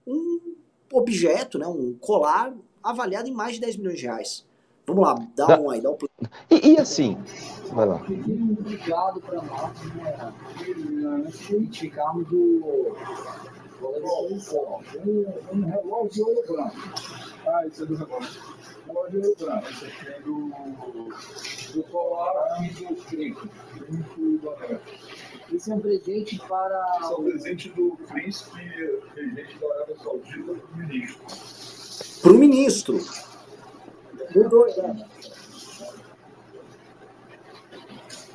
um objeto, né, um colar avaliado em mais de 10 milhões de reais. Vamos lá, dá, dá. um aí, dá um e, e assim, vai lá. Obrigado para nós, né? Identificarmos o. Um, um relógio holograma. Ah, isso é do relógio. Relógio holograma. Esse aqui é do, do colar e do trinco. Trinco do anel. Esse é um presente para. Esse é um presente do príncipe regente da Arábia Saudita para o ministro. Para o ministro. Mudou já. Né?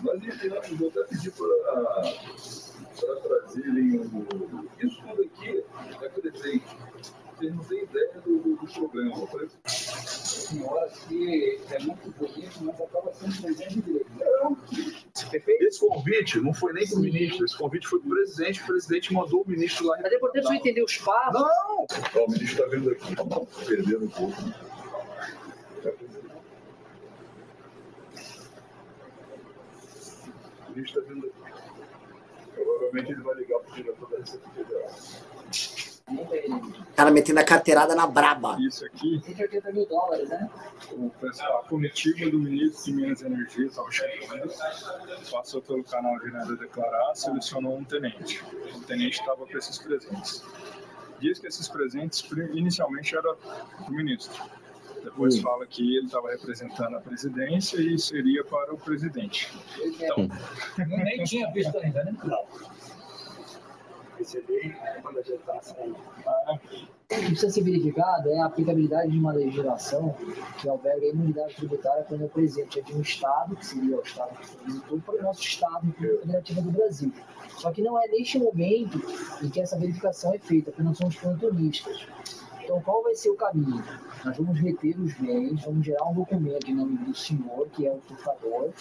Mas enfim, vou até pedir para trazerem o. Isso tudo aqui é presente. Vocês não têm ideia do, do, do problema. Senhora, que é muito bonito, mas acaba sendo presente dele. Esse convite não foi nem para o ministro, esse convite foi para o presidente. O presidente mandou o ministro lá. Mas é importante você entender os passos. Não! Ó, o ministro está vendo aqui, perdendo um pouco. O está vendo aqui. Provavelmente ele vai ligar para o diretor da Receita Federal. Cara metendo a carteirada na braba. Isso aqui. 180 mil dólares, né? A comitiva do ministro de Minas e Energia estava chegando, passou pelo canal de nada declarar, selecionou um tenente. O tenente estava com esses presentes. Diz que esses presentes inicialmente eram do ministro. Depois hum. fala que ele estava representando a presidência e seria para o presidente. Então, nem tinha visto ainda, né? Não receber quando a gente está saindo. O que precisa ser verificado é a aplicabilidade de uma legislação que alberga a imunidade tributária quando é presente de um Estado, que seria o Estado que visitou, para o nosso Estado, Federativa do Brasil. Só que não é neste momento em que essa verificação é feita, porque nós somos plantonistas. Então, qual vai ser o caminho? Nós vamos reter os bens, vamos gerar um documento em nome do senhor, que é o portador,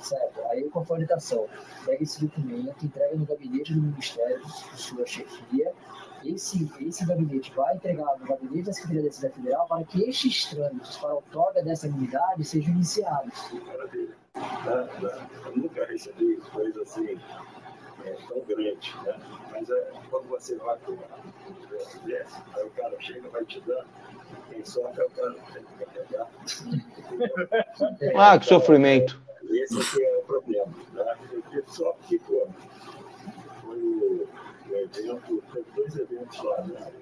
certo? Aí, com a orientação, pega esse documento, entrega no gabinete do Ministério, sua chefia, esse, esse gabinete vai entregar no gabinete da Secretaria da Cidade Federal para que estes trâmites para a outorga dessa imunidade sejam iniciados. Maravilha. Eu nunca recebi coisa assim é, tão grande, né? Mas é, quando você vai para o universo, aí o cara chega, vai te dando, quem sofre é o cara que tem que carregar. (laughs) ah, que sofrimento. Esse aqui é o problema. Né? Porque só que pô, foi o, o evento, teve dois eventos lá, né?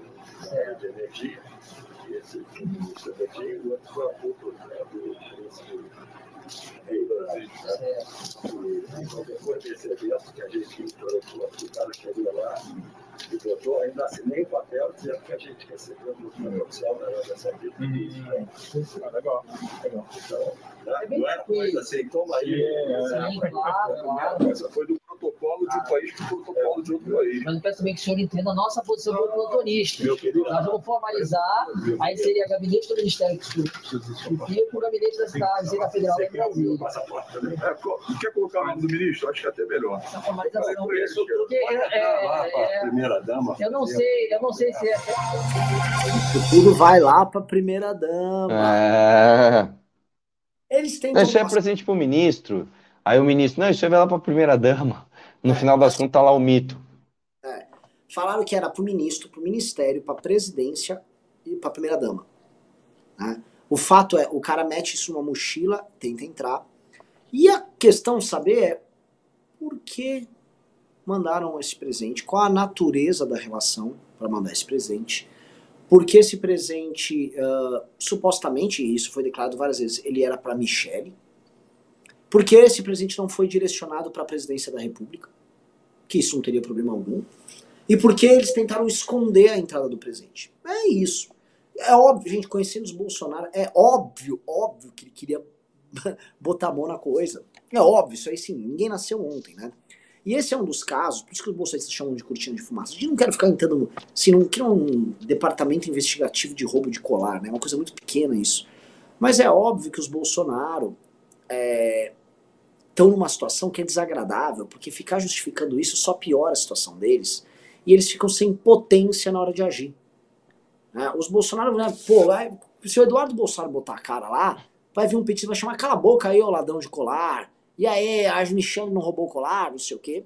De energia, esse ministro da energia, e o outro foi a culpa né, do príncipe depois desse evento que a gente colocou, o cara chegou lá e botou, ainda assinei o papel dizendo que a gente recebeu no plano oficial da Arábia Saudita. Hum, ah, legal, legal. Então, não, não era coisa assim, toma aí. É, é, é, foi do protocolo de um país para o protocolo de outro país. Mas eu peço também que o senhor entenda a nossa posição como motorista. Nós vamos formalizar, aí seria gabinete do Ministério Público e o gabinete da cidade, Receita Federal da Brasília. É, quer colocar o nome do ministro? Acho que é até melhor. Essa formalização. Porque, é, é, é, primeira dama. Eu não sei, eu não sei se é. Tudo vai lá para a primeira dama. É. Eles têm. É presente para o ministro. Aí o ministro, não, isso vai lá para a primeira dama. No final das contas, tá lá o mito. É. Falaram que era para o ministro, para o ministério, para a presidência e para a primeira dama. Né? O fato é, o cara mete isso numa mochila, tenta entrar. E a questão saber é por que mandaram esse presente? Qual a natureza da relação para mandar esse presente? Porque esse presente, uh, supostamente, isso foi declarado várias vezes, ele era para Michele, porque esse presente não foi direcionado para a presidência da República, que isso não teria problema algum. E porque eles tentaram esconder a entrada do presente. É isso. É óbvio, gente, conhecendo os Bolsonaro, é óbvio, óbvio que ele queria (laughs) botar a mão na coisa. É óbvio, isso aí sim, ninguém nasceu ontem, né? E esse é um dos casos, por isso que os bolsonaristas chamam de cortina de fumaça. A gente não quer ficar entrando, se não quer um departamento investigativo de roubo de colar, né? É uma coisa muito pequena isso. Mas é óbvio que os Bolsonaro é, estão numa situação que é desagradável, porque ficar justificando isso só piora a situação deles, e eles ficam sem potência na hora de agir. Né? Os Bolsonaro, né, pô, vai, se o Eduardo Bolsonaro botar a cara lá, vai vir um petista vai chamar, cala a boca aí, ô ladrão de colar, e aí, a Michelle não roubou o colar, não sei o quê.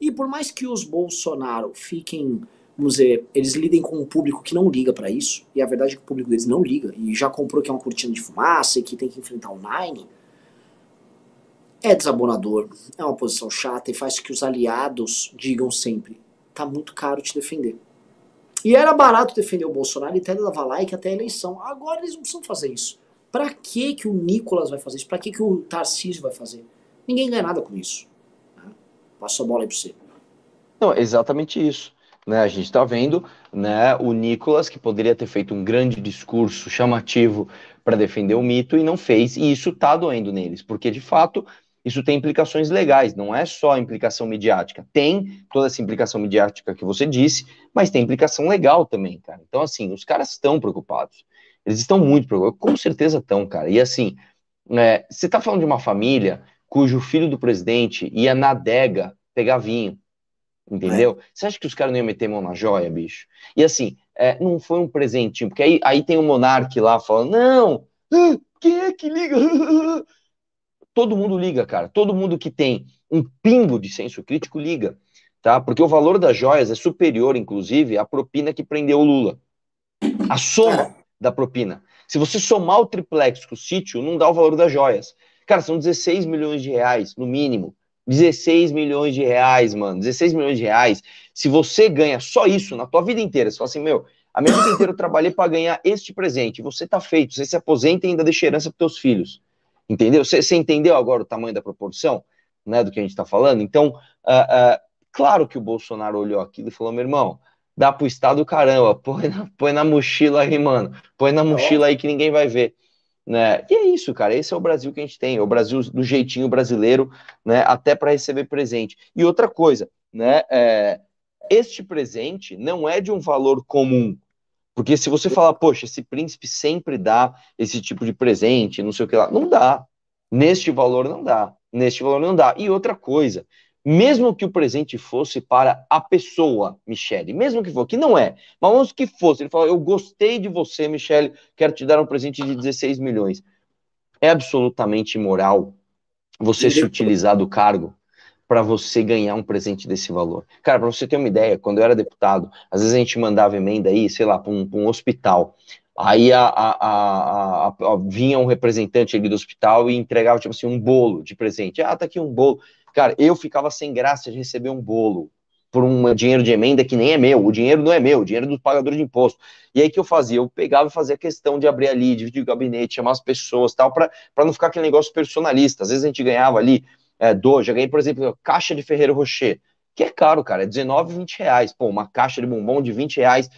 E por mais que os Bolsonaro fiquem, vamos dizer, eles lidem com um público que não liga para isso, e a verdade é que o público deles não liga, e já comprou que é uma cortina de fumaça e que tem que enfrentar o Nine, é desabonador, é uma posição chata e faz que os aliados digam sempre: tá muito caro te defender. E era barato defender o Bolsonaro e até dava like até a eleição. Agora eles não precisam fazer isso. Pra que, que o Nicolas vai fazer isso? Pra que, que o Tarcísio vai fazer? Ninguém ganha nada com isso. Né? Passa a bola aí pra você. Não, exatamente isso. Né, a gente está vendo né, o Nicolas, que poderia ter feito um grande discurso chamativo para defender o mito e não fez, e isso está doendo neles, porque de fato isso tem implicações legais, não é só implicação midiática. Tem toda essa implicação midiática que você disse, mas tem implicação legal também, cara. Então, assim, os caras estão preocupados. Eles estão muito preocupados, com certeza estão, cara. E assim, é, você está falando de uma família cujo filho do presidente ia na adega pegar vinho. Entendeu? É. Você acha que os caras não iam meter mão na joia, bicho? E assim, é, não foi um presentinho, porque aí, aí tem o um monarque lá falando: não, ah, quem é que liga? (laughs) todo mundo liga, cara. Todo mundo que tem um pingo de senso crítico liga, tá? Porque o valor das joias é superior, inclusive, à propina que prendeu o Lula. A soma da propina. Se você somar o triplex com o sítio, não dá o valor das joias. Cara, são 16 milhões de reais, no mínimo. 16 milhões de reais, mano. 16 milhões de reais. Se você ganha só isso na tua vida inteira, você fala assim, meu, a minha vida inteira eu trabalhei para ganhar este presente. Você tá feito, você se aposenta e ainda deixa herança para teus filhos. Entendeu? Você entendeu agora o tamanho da proporção né, do que a gente está falando? Então, uh, uh, claro que o Bolsonaro olhou aquilo e falou: meu irmão, dá pro Estado caramba, (laughs) põe na, põe na mochila aí, mano, põe na mochila aí que ninguém vai ver. Né? E é isso, cara. Esse é o Brasil que a gente tem, é o Brasil do jeitinho brasileiro, né? Até para receber presente. E outra coisa, né? É, este presente não é de um valor comum. Porque se você falar, poxa, esse príncipe sempre dá esse tipo de presente, não sei o que lá, não dá. Neste valor não dá. Neste valor não dá. E outra coisa, mesmo que o presente fosse para a pessoa, Michele, mesmo que for, que não é, mas vamos que fosse, ele falou, eu gostei de você, Michele, quero te dar um presente de 16 milhões. É absolutamente imoral você se utilizar do cargo para você ganhar um presente desse valor. Cara, para você ter uma ideia, quando eu era deputado, às vezes a gente mandava emenda aí, sei lá, para um, um, hospital. Aí a, a, a, vinha um representante ali do hospital e entregava, tipo assim, um bolo de presente. Ah, tá aqui um bolo. Cara, eu ficava sem graça de receber um bolo por um dinheiro de emenda que nem é meu. O dinheiro não é meu, o dinheiro é do pagador de imposto. E aí que eu fazia? Eu pegava e fazia questão de abrir ali, dividir o gabinete, chamar as pessoas tal, para não ficar aquele negócio personalista. Às vezes a gente ganhava ali é, já ganhei, por exemplo, caixa de Ferreiro Rocher, que é caro, cara, é 19, 20 reais. Pô, uma caixa de bombom de 20 reais.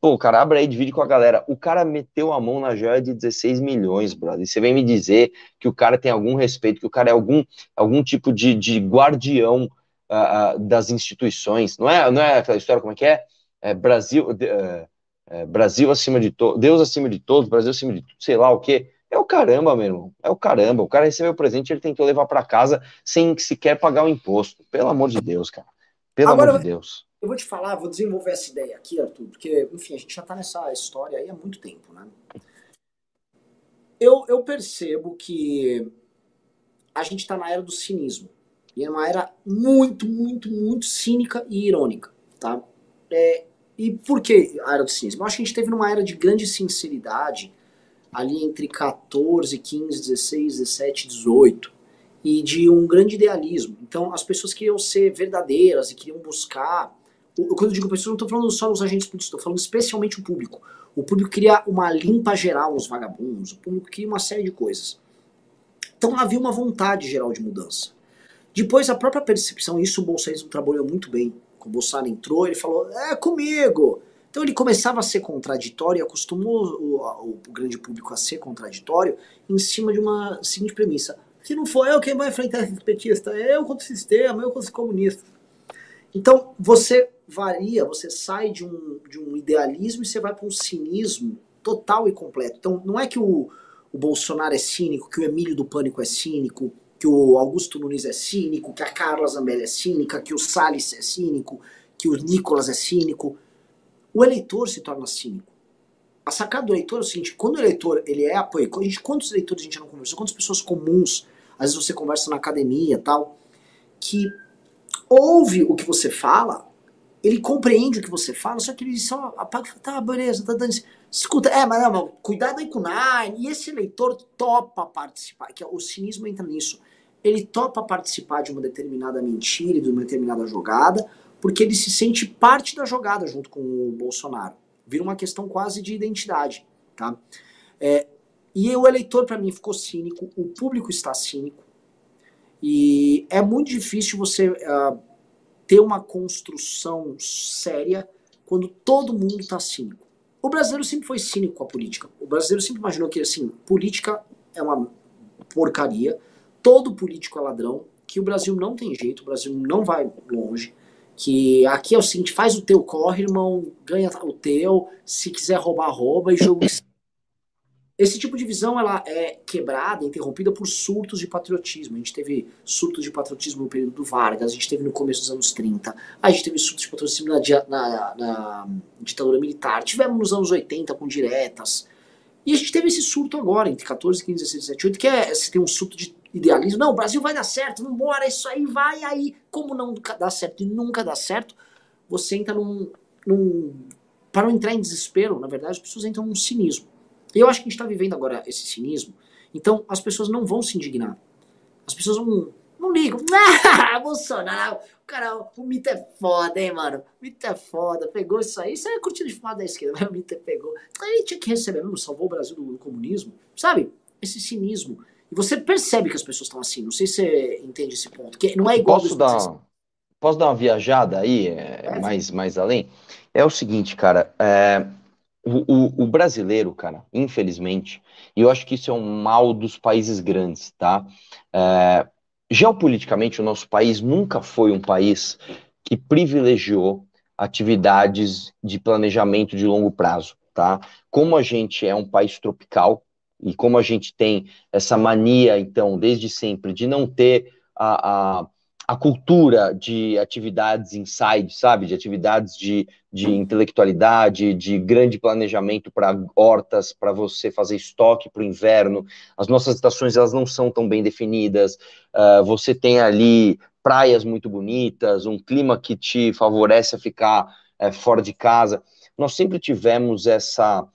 Pô, cara abre aí, divide com a galera. O cara meteu a mão na joia de 16 milhões, brother. E você vem me dizer que o cara tem algum respeito, que o cara é algum, algum tipo de, de guardião uh, uh, das instituições. Não é, não é aquela história como é que é? é Brasil, é, é, Brasil acima de todos, Deus acima de todos, Brasil acima de tudo, sei lá o quê. É o caramba, meu irmão. É o caramba. O cara recebeu o presente, ele tentou levar para casa sem sequer pagar o imposto. Pelo amor de Deus, cara. Pelo Agora, amor de Deus. Eu vou te falar, vou desenvolver essa ideia aqui, Arthur, porque, enfim, a gente já tá nessa história aí há muito tempo, né? Eu, eu percebo que a gente está na era do cinismo. E é uma era muito, muito, muito cínica e irônica, tá? É, e por que a era do cinismo? Eu acho que a gente teve numa era de grande sinceridade ali entre 14, 15, 16, 17, 18 e de um grande idealismo. Então as pessoas queriam ser verdadeiras e queriam buscar. Quando eu digo pessoas, não estou falando só os agentes políticos, estou falando especialmente o público. O público queria uma limpa geral nos vagabundos, o público queria uma série de coisas. Então havia uma vontade geral de mudança. Depois a própria percepção, isso o bolsonarismo trabalhou muito bem. Quando o Bolsonaro entrou, ele falou, é comigo. Então ele começava a ser contraditório e acostumou o, o, o grande público a ser contraditório em cima de uma seguinte premissa. Se não for eu quem vai enfrentar esse petista, é eu contra o sistema, eu contra os comunistas. Então você varia, você sai de um, de um idealismo e você vai para um cinismo total e completo. Então não é que o, o Bolsonaro é cínico, que o Emílio do Pânico é cínico, que o Augusto Nunes é cínico, que a Carla Zambelli é cínica, que o Salles é cínico, que o Nicolas é cínico. O eleitor se torna cínico. A sacada do eleitor é o seguinte, quando o eleitor ele é apoio, quantos eleitores a gente não conversou, quantas pessoas comuns, às vezes você conversa na academia tal, que ouve o que você fala, ele compreende o que você fala, só que ele só apaga e fala, tá, beleza, tá dando Escuta, é, mas não, cuidado aí com o Nine. E esse eleitor topa participar, que é, o cinismo entra nisso. Ele topa participar de uma determinada mentira, de uma determinada jogada, porque ele se sente parte da jogada junto com o Bolsonaro. Vira uma questão quase de identidade, tá? É, e o eleitor, para mim, ficou cínico, o público está cínico, e é muito difícil você uh, ter uma construção séria quando todo mundo está cínico. O brasileiro sempre foi cínico com a política. O brasileiro sempre imaginou que, assim, política é uma porcaria, todo político é ladrão, que o Brasil não tem jeito, o Brasil não vai longe, que aqui é o seguinte, faz o teu corre, irmão, ganha o teu, se quiser roubar, rouba, e jogo esse tipo de visão ela é quebrada, interrompida por surtos de patriotismo. A gente teve surtos de patriotismo no período do Vargas, a gente teve no começo dos anos 30, a gente teve surtos de patriotismo na, na, na ditadura militar, tivemos nos anos 80 com diretas. E a gente teve esse surto agora, entre 14, 15, 16, 17, 18, que é se tem um surto de idealismo. Não, o Brasil vai dar certo, vambora, isso aí vai aí. Como não dá certo e nunca dá certo, você entra num, num. Para não entrar em desespero, na verdade, as pessoas entram num cinismo. E eu acho que a gente está vivendo agora esse cinismo. Então as pessoas não vão se indignar. As pessoas não, não ligam. (laughs) Ah, Bolsonaro, o cara, o mito é foda, hein, mano? O mito é foda, pegou isso aí. Isso aí é curtido de fumada da esquerda, (laughs) mas o mito pegou. Aí tinha que receber mesmo, salvou o Brasil do comunismo. Sabe? Esse cinismo. E você percebe que as pessoas estão assim. Não sei se você entende esse ponto. Que não é igual Posso dar, posso dar uma viajada aí, é, é. Mais, mais além? É o seguinte, cara. É, o, o, brasileiro, cara, infelizmente, e eu acho que isso é um mal dos países grandes, tá? É, geopoliticamente, o nosso país nunca foi um país que privilegiou atividades de planejamento de longo prazo, tá? Como a gente é um país tropical e como a gente tem essa mania, então, desde sempre, de não ter a, a a cultura de atividades inside, sabe? De atividades de, de intelectualidade, de grande planejamento para hortas, para você fazer estoque para o inverno. As nossas estações elas não são tão bem definidas. Uh, você tem ali praias muito bonitas, um clima que te favorece a ficar uh, fora de casa. Nós sempre tivemos essa,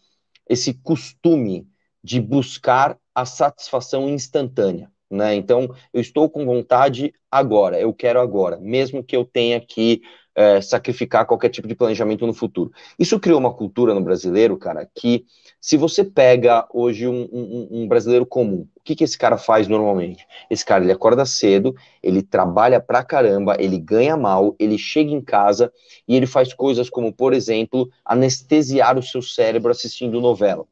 esse costume de buscar a satisfação instantânea. Né? Então, eu estou com vontade agora, eu quero agora, mesmo que eu tenha que é, sacrificar qualquer tipo de planejamento no futuro. Isso criou uma cultura no brasileiro, cara, que se você pega hoje um, um, um brasileiro comum, o que, que esse cara faz normalmente? Esse cara, ele acorda cedo, ele trabalha pra caramba, ele ganha mal, ele chega em casa e ele faz coisas como, por exemplo, anestesiar o seu cérebro assistindo novela.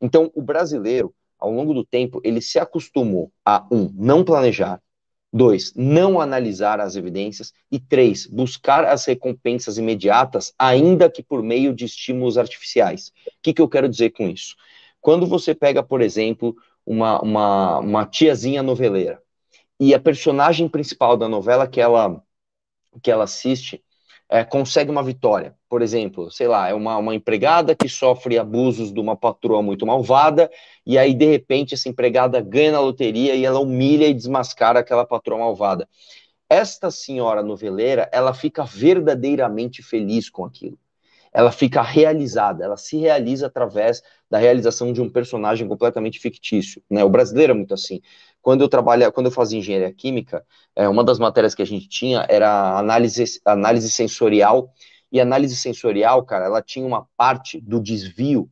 Então, o brasileiro, ao longo do tempo, ele se acostumou a, um, não planejar, Dois, não analisar as evidências. E três, buscar as recompensas imediatas, ainda que por meio de estímulos artificiais. O que, que eu quero dizer com isso? Quando você pega, por exemplo, uma, uma, uma tiazinha noveleira, e a personagem principal da novela que ela, que ela assiste é, consegue uma vitória. Por exemplo, sei lá, é uma, uma empregada que sofre abusos de uma patroa muito malvada, e aí, de repente, essa empregada ganha na loteria e ela humilha e desmascara aquela patroa malvada. Esta senhora noveleira, ela fica verdadeiramente feliz com aquilo. Ela fica realizada, ela se realiza através da realização de um personagem completamente fictício. Né? O brasileiro é muito assim. Quando eu trabalhava, quando eu fazia engenharia química, é, uma das matérias que a gente tinha era análise, análise sensorial, e análise sensorial, cara, ela tinha uma parte do desvio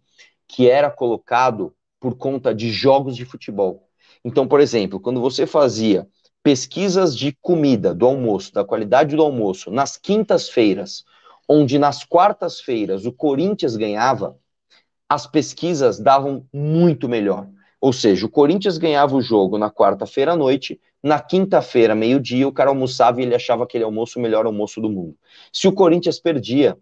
que era colocado por conta de jogos de futebol. Então, por exemplo, quando você fazia pesquisas de comida, do almoço, da qualidade do almoço, nas quintas-feiras, onde nas quartas-feiras o Corinthians ganhava, as pesquisas davam muito melhor. Ou seja, o Corinthians ganhava o jogo na quarta-feira à noite, na quinta-feira, meio-dia, o cara almoçava e ele achava aquele almoço o melhor almoço do mundo. Se o Corinthians perdia,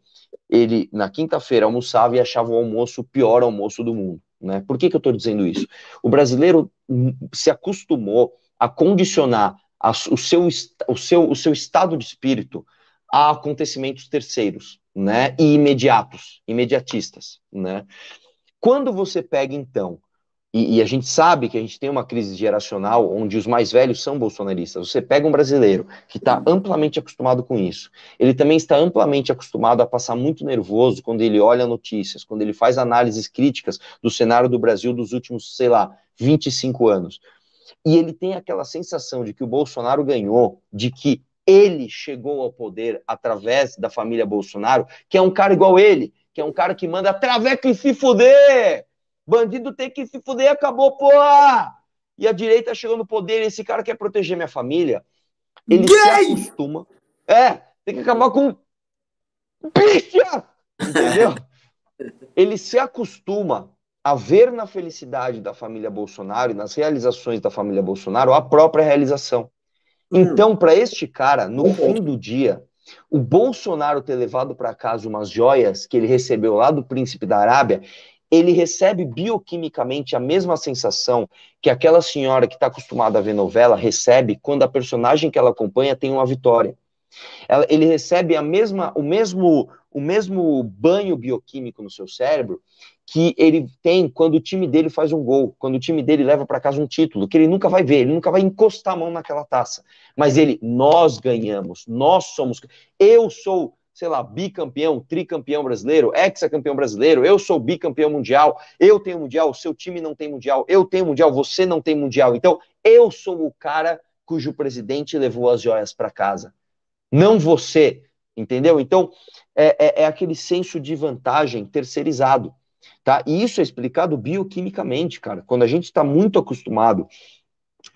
ele na quinta-feira almoçava e achava o almoço o pior almoço do mundo. Né? Por que, que eu estou dizendo isso? O brasileiro hum, se acostumou a condicionar a, o, seu, o, seu, o seu estado de espírito a acontecimentos terceiros, né? E imediatos, imediatistas, né? Quando você pega, então, e, e, a gente sabe que a gente tem uma crise geracional onde os mais velhos são bolsonaristas. Você pega um brasileiro que está amplamente acostumado com isso. Ele também está amplamente acostumado a passar muito nervoso quando ele olha notícias, quando ele faz análises críticas do cenário do Brasil dos últimos, sei lá, 25 anos. E ele tem aquela sensação de que o Bolsonaro ganhou, de que ele chegou ao poder através da família Bolsonaro, que é um cara igual ele, que é um cara que manda traveco e se fuder Bandido tem que se fuder, acabou, porra! E a direita chegou no poder, esse cara quer proteger minha família. Ele Gay! se acostuma. É, tem que acabar com. Bicha! Entendeu? (laughs) ele se acostuma a ver na felicidade da família Bolsonaro e nas realizações da família Bolsonaro a própria realização. Hum. Então, para este cara, no fim do dia, o Bolsonaro ter levado para casa umas joias que ele recebeu lá do príncipe da Arábia, ele recebe bioquimicamente a mesma sensação que aquela senhora que está acostumada a ver novela recebe quando a personagem que ela acompanha tem uma vitória. Ela, ele recebe a mesma, o mesmo, o mesmo banho bioquímico no seu cérebro que ele tem quando o time dele faz um gol, quando o time dele leva para casa um título, que ele nunca vai ver, ele nunca vai encostar a mão naquela taça. Mas ele, nós ganhamos, nós somos, eu sou sei lá, bicampeão, tricampeão brasileiro, hexacampeão brasileiro, eu sou bicampeão mundial, eu tenho mundial, seu time não tem mundial, eu tenho mundial, você não tem mundial. Então, eu sou o cara cujo presidente levou as joias para casa, não você, entendeu? Então, é, é, é aquele senso de vantagem terceirizado, tá? E isso é explicado bioquimicamente, cara. Quando a gente está muito acostumado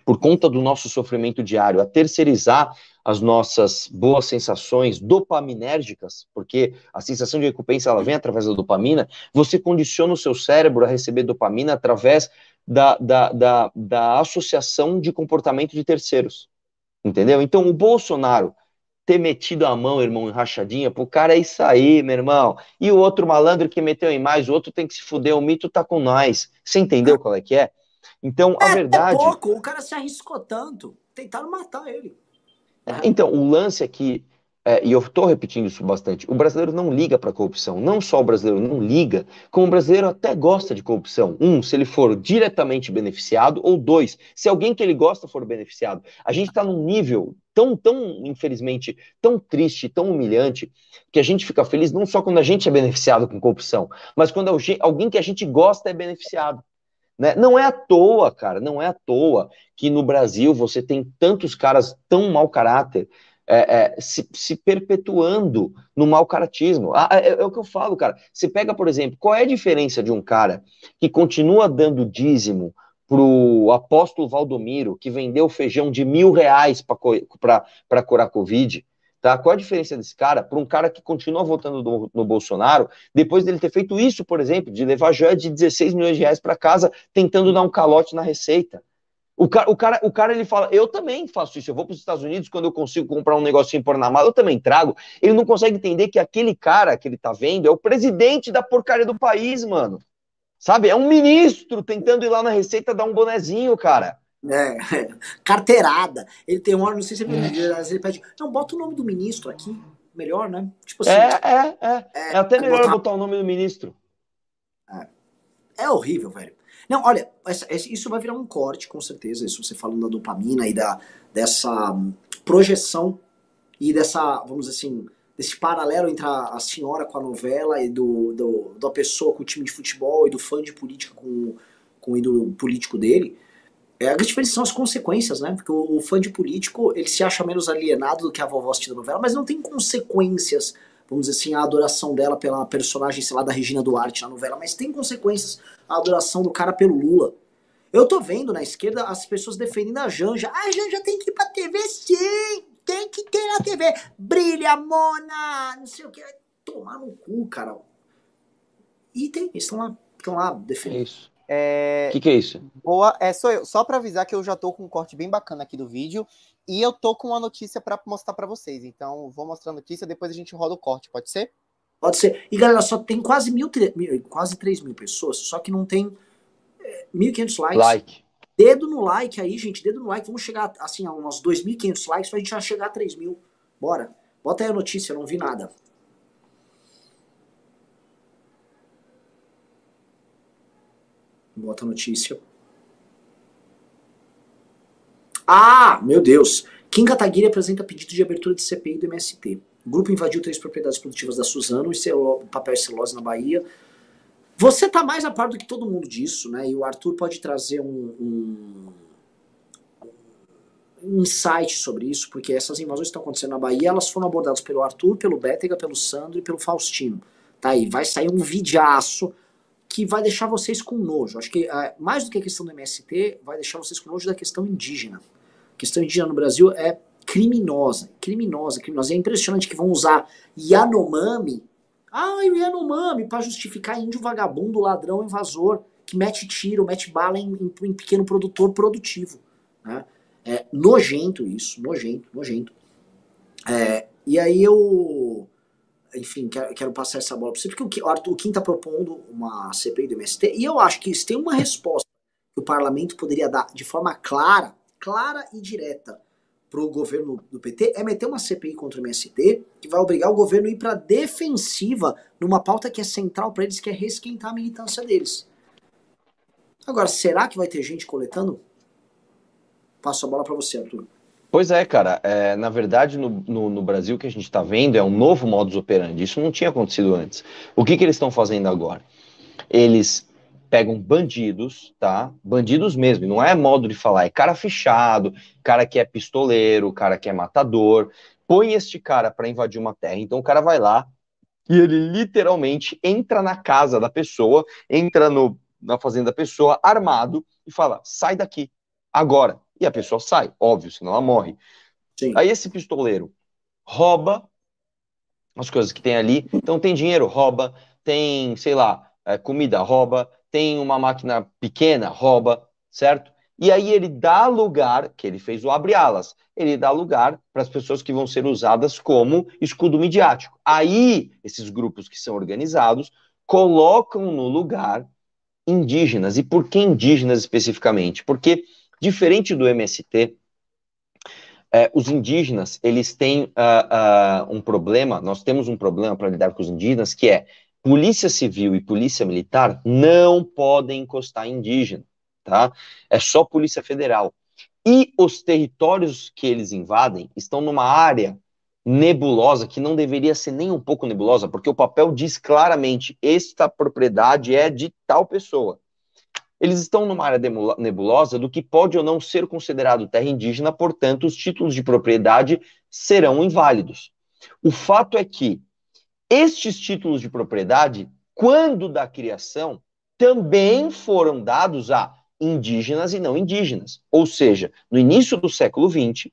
por conta do nosso sofrimento diário, a terceirizar as nossas boas sensações dopaminérgicas, porque a sensação de recompensa ela vem através da dopamina, você condiciona o seu cérebro a receber dopamina através da, da, da, da associação de comportamento de terceiros. Entendeu? Então, o Bolsonaro ter metido a mão, irmão, em rachadinha, pro cara é isso aí, meu irmão. E o outro malandro que meteu em mais, o outro tem que se fuder, o mito tá com nós. Você entendeu qual é que é? Então, a é, é verdade. É pouco, o cara se arriscou tanto. Tentaram matar ele. Então, o lance aqui, é, e eu estou repetindo isso bastante, o brasileiro não liga para corrupção. Não só o brasileiro não liga, como o brasileiro até gosta de corrupção. Um, se ele for diretamente beneficiado, ou dois, se alguém que ele gosta for beneficiado. A gente está num nível tão, tão, infelizmente, tão triste, tão humilhante, que a gente fica feliz não só quando a gente é beneficiado com corrupção, mas quando alguém que a gente gosta é beneficiado. Né? Não é à toa, cara, não é à toa que no Brasil você tem tantos caras tão mau caráter é, é, se, se, perpetuando no mau caratismo. Ah, é, é, o que eu falo, cara. Você pega, por exemplo, qual é a diferença de um cara que continua dando dízimo pro apóstolo Valdomiro, que vendeu feijão de mil reais para curar Covid, Tá? Qual a diferença desse cara para um cara que continua votando no, no, Bolsonaro, depois dele ter feito isso, por exemplo, de levar joia de 16 milhões de reais para casa, tentando dar um calote na receita? O cara, o, cara, o cara, ele fala, eu também faço isso. Eu vou para os Estados Unidos quando eu consigo comprar um negocinho por na mala, eu também trago. Ele não consegue entender que aquele cara que ele tá vendo é o presidente da porcaria do país, mano. Sabe? É um ministro tentando ir lá na Receita dar um bonezinho, cara. É, (laughs) carteirada. Ele tem uma hora, não sei se ele, ele pede, não, bota o nome do ministro aqui. Melhor, né? Tipo assim. É, é, é. É, é até melhor botar... botar o nome do ministro. É, é horrível, velho. Não, olha, isso vai virar um corte, com certeza, isso você falando da dopamina e da, dessa projeção e dessa, vamos dizer assim, desse paralelo entre a, a senhora com a novela e do, do, da pessoa com o time de futebol e do fã de política com, com o ídolo político dele. É, a grande diferença são as consequências, né? Porque o, o, fã de político, ele se acha menos alienado do que a vovó assistindo novela, mas não tem consequências vamos dizer assim, a adoração dela pela personagem, sei lá, da Regina Duarte na novela, mas tem consequências a adoração do cara pelo Lula. Eu tô vendo na esquerda as pessoas defendendo a Janja. A Janja tem que ir pra TV sim! Tem que ter na TV! Brilha, Mona! Não sei o que. Tomar no cu, cara. E tem, estão lá, estão lá defendendo. Isso. É... O que, que é isso? Boa, é só eu. Só para avisar que eu já tô com um corte bem bacana aqui do vídeo e eu tô com uma notícia para mostrar para vocês. Então, vou mostrar a notícia, depois a gente roda o corte, pode ser? Pode ser. E galera, só tem quase mil, quase 3 mil pessoas, só que não tem é, 1.500 likes. Like. Dedo no like aí, gente, dedo no like. Vamos chegar assim a uns 2.500 likes pra gente já chegar a 3 mil. Bora. Bota aí a notícia, eu não vi nada. Bota notícia. Ah, meu Deus. Kim Kataguiri apresenta pedido de abertura de CPI do MST. O grupo invadiu três propriedades produtivas da Suzano, e papel e celulose na Bahia. Você tá mais a par do que todo mundo disso, né? E o Arthur pode trazer um, um, um insight sobre isso, porque essas invasões que estão acontecendo na Bahia, elas foram abordadas pelo Arthur, pelo Bétega, pelo Sandro e pelo Faustino. Tá aí, vai sair um vidiaço que vai deixar vocês com nojo. Acho que uh, mais do que a questão do MST, vai deixar vocês com nojo da questão indígena. A questão indígena no Brasil é criminosa, criminosa, criminosa. E é impressionante que vão usar Yanomami, o Yanomami, para justificar índio vagabundo, ladrão, invasor, que mete tiro, mete bala em, em, em pequeno produtor produtivo. Né? É nojento isso, nojento, nojento. É, e aí eu, enfim, quero, quero passar essa bola para você, porque o, o Kim está propondo uma CPI do MST, e eu acho que isso tem uma resposta que o parlamento poderia dar de forma clara, clara e direta para o governo do PT é meter uma CPI contra o MST que vai obrigar o governo a ir para defensiva numa pauta que é central para eles, que é resquentar a militância deles. Agora, será que vai ter gente coletando? Passo a bola para você, Arthur. Pois é, cara. É, na verdade, no, no, no, Brasil, o que a gente está vendo é um novo modus operandi. Isso não tinha acontecido antes. O que, que eles estão fazendo agora? Eles pegam bandidos, tá? Bandidos mesmo, não é modo de falar, é cara fechado, cara que é pistoleiro, cara que é matador. Põe este cara para invadir uma terra, então o cara vai lá e ele literalmente entra na casa da pessoa, entra no, na fazenda da pessoa armado e fala: sai daqui, agora. E a pessoa sai, óbvio, senão ela morre. Sim. Aí esse pistoleiro rouba as coisas que tem ali. Então tem dinheiro, rouba, tem, sei lá, é, comida, rouba, tem uma máquina pequena, rouba, certo? E aí ele dá lugar, que ele fez o abre-alas, ele dá lugar para as pessoas que vão ser usadas como escudo midiático. Aí, esses grupos que são organizados colocam no lugar indígenas. E por que indígenas especificamente? Porque, diferente do MST, é, os indígenas, eles têm uh, uh, um problema, nós temos um problema para lidar com os indígenas, que é Polícia Civil e Polícia Militar não podem encostar indígena, tá? É só Polícia Federal. E os territórios que eles invadem estão numa área nebulosa que não deveria ser nem um pouco nebulosa, porque o papel diz claramente: esta propriedade é de tal pessoa. Eles estão numa área nebulosa do que pode ou não ser considerado terra indígena, portanto, os títulos de propriedade serão inválidos. O fato é que estes títulos de propriedade, quando da criação, também foram dados a indígenas e não indígenas. Ou seja, no início do século XX,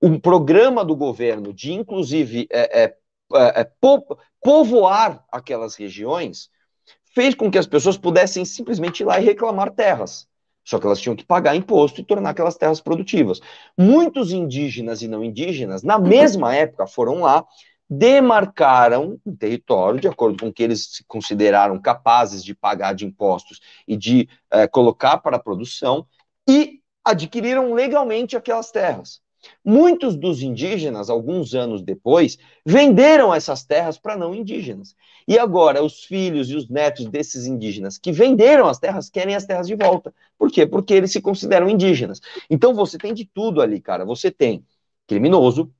um programa do governo de, inclusive, é, é, é, é po povoar aquelas regiões fez com que as pessoas pudessem simplesmente ir lá e reclamar terras. Só que elas tinham que pagar imposto e tornar aquelas terras produtivas. Muitos indígenas e não indígenas, na mesma época, foram lá, demarcaram um território de acordo com o que eles se consideraram capazes de pagar de impostos e de é, colocar para a produção e adquiriram legalmente aquelas terras. Muitos dos indígenas, alguns anos depois, venderam essas terras para não indígenas. E agora, os filhos e os netos desses indígenas que venderam as terras querem as terras de volta. Por quê? Porque eles se consideram indígenas. Então, você tem de tudo ali, cara. Você tem criminoso,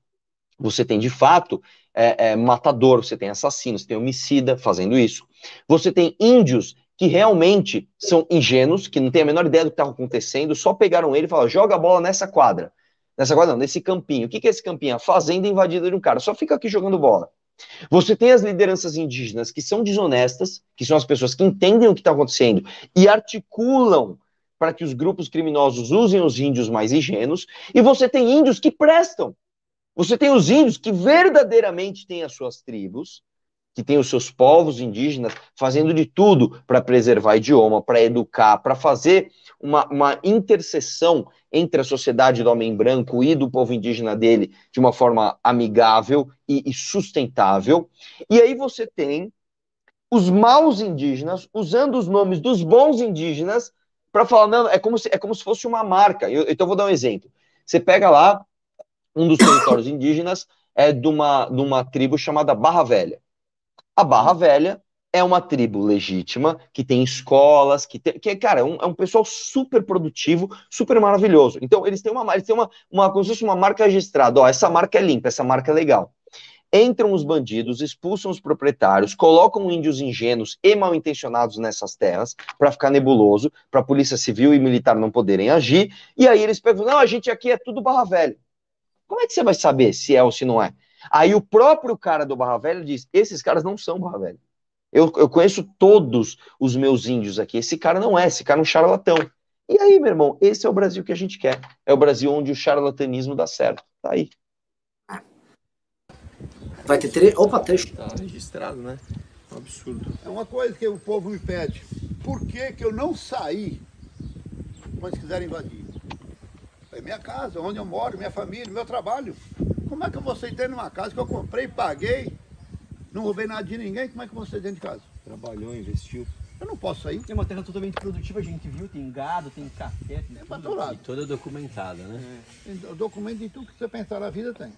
você tem de fato é, é, matador, você tem assassino, você tem homicida fazendo isso. Você tem índios que realmente são ingênuos, que não têm a menor ideia do que está acontecendo, só pegaram ele e falaram: joga a bola nessa quadra. Nessa quadra não, nesse campinho. O que, que é esse campinho? A fazenda invadida de um cara. Só fica aqui jogando bola. Você tem as lideranças indígenas que são desonestas, que são as pessoas que entendem o que está acontecendo e articulam para que os grupos criminosos usem os índios mais ingênuos, e você tem índios que prestam. Você tem os índios que verdadeiramente têm as suas tribos, que têm os seus povos indígenas, fazendo de tudo para preservar idioma, para educar, para fazer uma, uma interseção entre a sociedade do homem branco e do povo indígena dele de uma forma amigável e, e sustentável. E aí você tem os maus indígenas usando os nomes dos bons indígenas para falar, não, é como, se, é como se fosse uma marca. Eu, então, vou dar um exemplo. Você pega lá um dos territórios indígenas, é de uma, de uma tribo chamada Barra Velha. A Barra Velha é uma tribo legítima, que tem escolas, que, tem, que cara, é um, é um pessoal super produtivo, super maravilhoso. Então, eles têm uma, eles têm uma, uma, como se fosse uma marca registrada. Ó, essa marca é limpa, essa marca é legal. Entram os bandidos, expulsam os proprietários, colocam índios ingênuos e mal intencionados nessas terras para ficar nebuloso, para a polícia civil e militar não poderem agir. E aí eles perguntam: não, a gente aqui é tudo Barra Velha. Como é que você vai saber se é ou se não é? Aí o próprio cara do Barra Velha diz: esses caras não são Barra Velha. Eu, eu conheço todos os meus índios aqui. Esse cara não é, esse cara é um charlatão. E aí, meu irmão, esse é o Brasil que a gente quer. É o Brasil onde o charlatanismo dá certo. Tá aí. Vai ter tre... Opa, trecho. Tá registrado, né? Um absurdo. É uma coisa que o povo me pede. Por que, que eu não saí quando eles quiserem invadir? É minha casa, onde eu moro, minha família, meu trabalho. Como é que eu vou sair dentro de uma casa que eu comprei, paguei, não roubei nada de ninguém, como é que você dentro de casa? Trabalhou, investiu. Eu não posso sair. É uma terra totalmente produtiva, a gente viu, tem gado, tem café, tem é tudo. Lado. E toda documentada, né? É. Documento em tudo que você pensar na vida tem.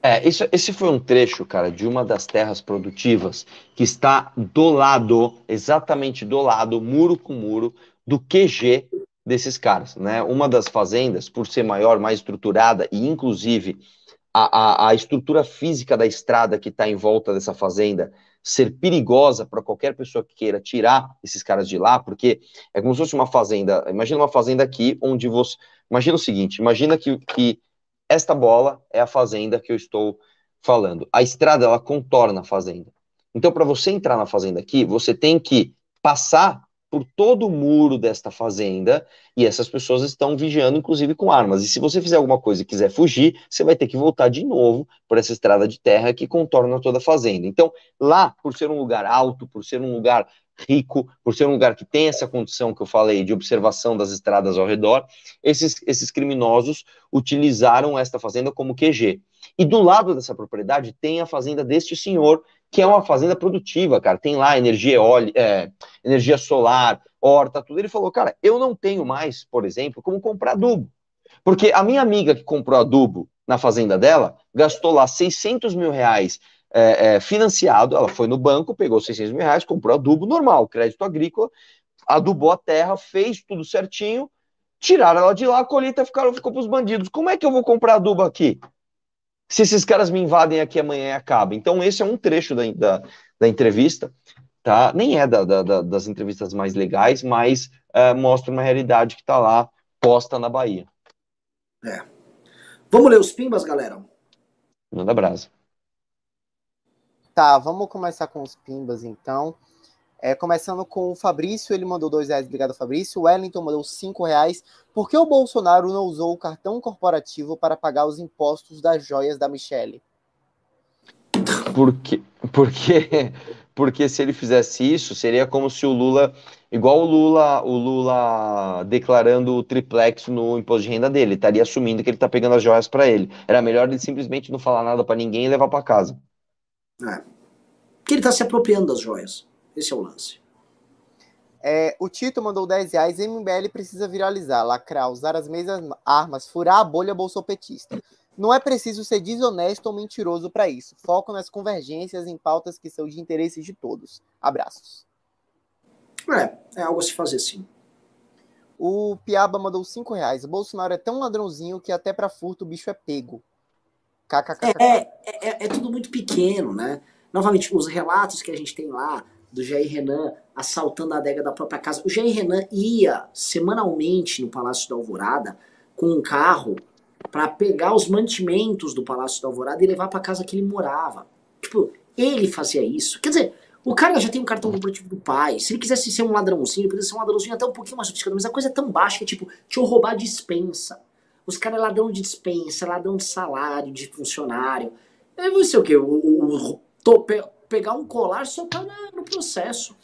É, isso, esse foi um trecho, cara, de uma das terras produtivas que está do lado, exatamente do lado, muro com muro, do QG desses caras, né? Uma das fazendas, por ser maior, mais estruturada e inclusive a, a, a estrutura física da estrada que está em volta dessa fazenda ser perigosa para qualquer pessoa que queira tirar esses caras de lá, porque é como se fosse uma fazenda. Imagina uma fazenda aqui onde você. Imagina o seguinte: imagina que, que esta bola é a fazenda que eu estou falando. A estrada ela contorna a fazenda. Então, para você entrar na fazenda aqui, você tem que passar por todo o muro desta fazenda e essas pessoas estão vigiando, inclusive com armas. E se você fizer alguma coisa e quiser fugir, você vai ter que voltar de novo por essa estrada de terra que contorna toda a fazenda. Então, lá, por ser um lugar alto, por ser um lugar rico, por ser um lugar que tem essa condição que eu falei de observação das estradas ao redor, esses, esses criminosos utilizaram esta fazenda como QG. E do lado dessa propriedade tem a fazenda deste senhor que é uma fazenda produtiva, cara. Tem lá energia eólica, é, energia solar, horta, tudo. Ele falou, cara, eu não tenho mais, por exemplo, como comprar adubo. Porque a minha amiga que comprou adubo na fazenda dela gastou lá 600 mil reais é, é, financiado. Ela foi no banco, pegou 600 mil reais, comprou adubo normal, crédito agrícola, adubou a terra, fez tudo certinho, tiraram ela de lá, a colheita ficaram, ficou para os bandidos. Como é que eu vou comprar adubo aqui? Se esses caras me invadem aqui amanhã e acaba. Então, esse é um trecho da, da, da entrevista, tá? Nem é da, da, das entrevistas mais legais, mas uh, mostra uma realidade que está lá posta na Bahia. É. Vamos ler os pimbas, galera? Manda brasa. Tá, vamos começar com os pimbas, então. É, começando com o Fabrício, ele mandou dois reais, obrigado Fabrício. O Wellington mandou cinco reais. Por que o Bolsonaro não usou o cartão corporativo para pagar os impostos das joias da Michelle? Porque, porque, porque se ele fizesse isso, seria como se o Lula, igual o Lula, o Lula declarando o triplex no imposto de renda dele, estaria assumindo que ele está pegando as joias para ele. Era melhor ele simplesmente não falar nada para ninguém e levar para casa. É. Porque ele está se apropriando das joias. Esse é o lance. É, o Tito mandou 10 reais. MBL precisa viralizar, lacrar, usar as mesmas armas, furar a bolha bolsopetista. Não é preciso ser desonesto ou mentiroso para isso. Foco nas convergências em pautas que são de interesse de todos. Abraços. É, é algo a se fazer sim. O Piaba mandou 5 reais. O Bolsonaro é tão ladrãozinho que até para furto o bicho é pego. KKK. É, é, é, é tudo muito pequeno, né? Novamente, os relatos que a gente tem lá do Jair Renan assaltando a adega da própria casa. O Jair Renan ia semanalmente no Palácio da Alvorada com um carro para pegar os mantimentos do Palácio da Alvorada e levar para casa que ele morava. Tipo, ele fazia isso. Quer dizer, o cara já tem um cartão corporativo do pai. Se ele quisesse ser um ladrãozinho, poderia ser um ladrãozinho até um pouquinho mais sofisticado, mas a coisa é tão baixa que, tipo, deixa eu roubar dispensa. Os caras é ladrão de dispensa, ladrão de salário, de funcionário. É você o quê? O, o, o tô, pegar um colar só tá no processo.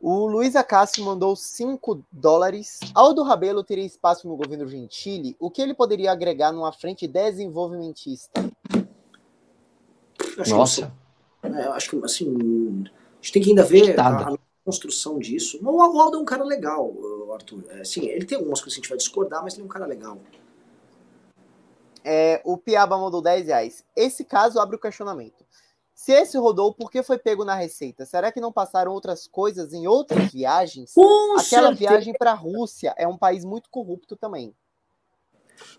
O Luiz Acácio mandou 5 dólares. Aldo Rabelo teria espaço no governo Gentili? O que ele poderia agregar numa frente desenvolvimentista? Acho Nossa. Que, é, acho que, assim, a gente tem que ainda ver a, a, construção disso. O Aldo é um cara legal, Arthur. É, sim, ele tem algumas coisas que a gente vai discordar, mas ele é um cara legal. É, o Piaba mandou 10 reais. Esse caso abre o questionamento. Se esse rodou, por que foi pego na receita? Será que não passaram outras coisas em outras viagens? Com Aquela certeza. viagem para a Rússia é um país muito corrupto também.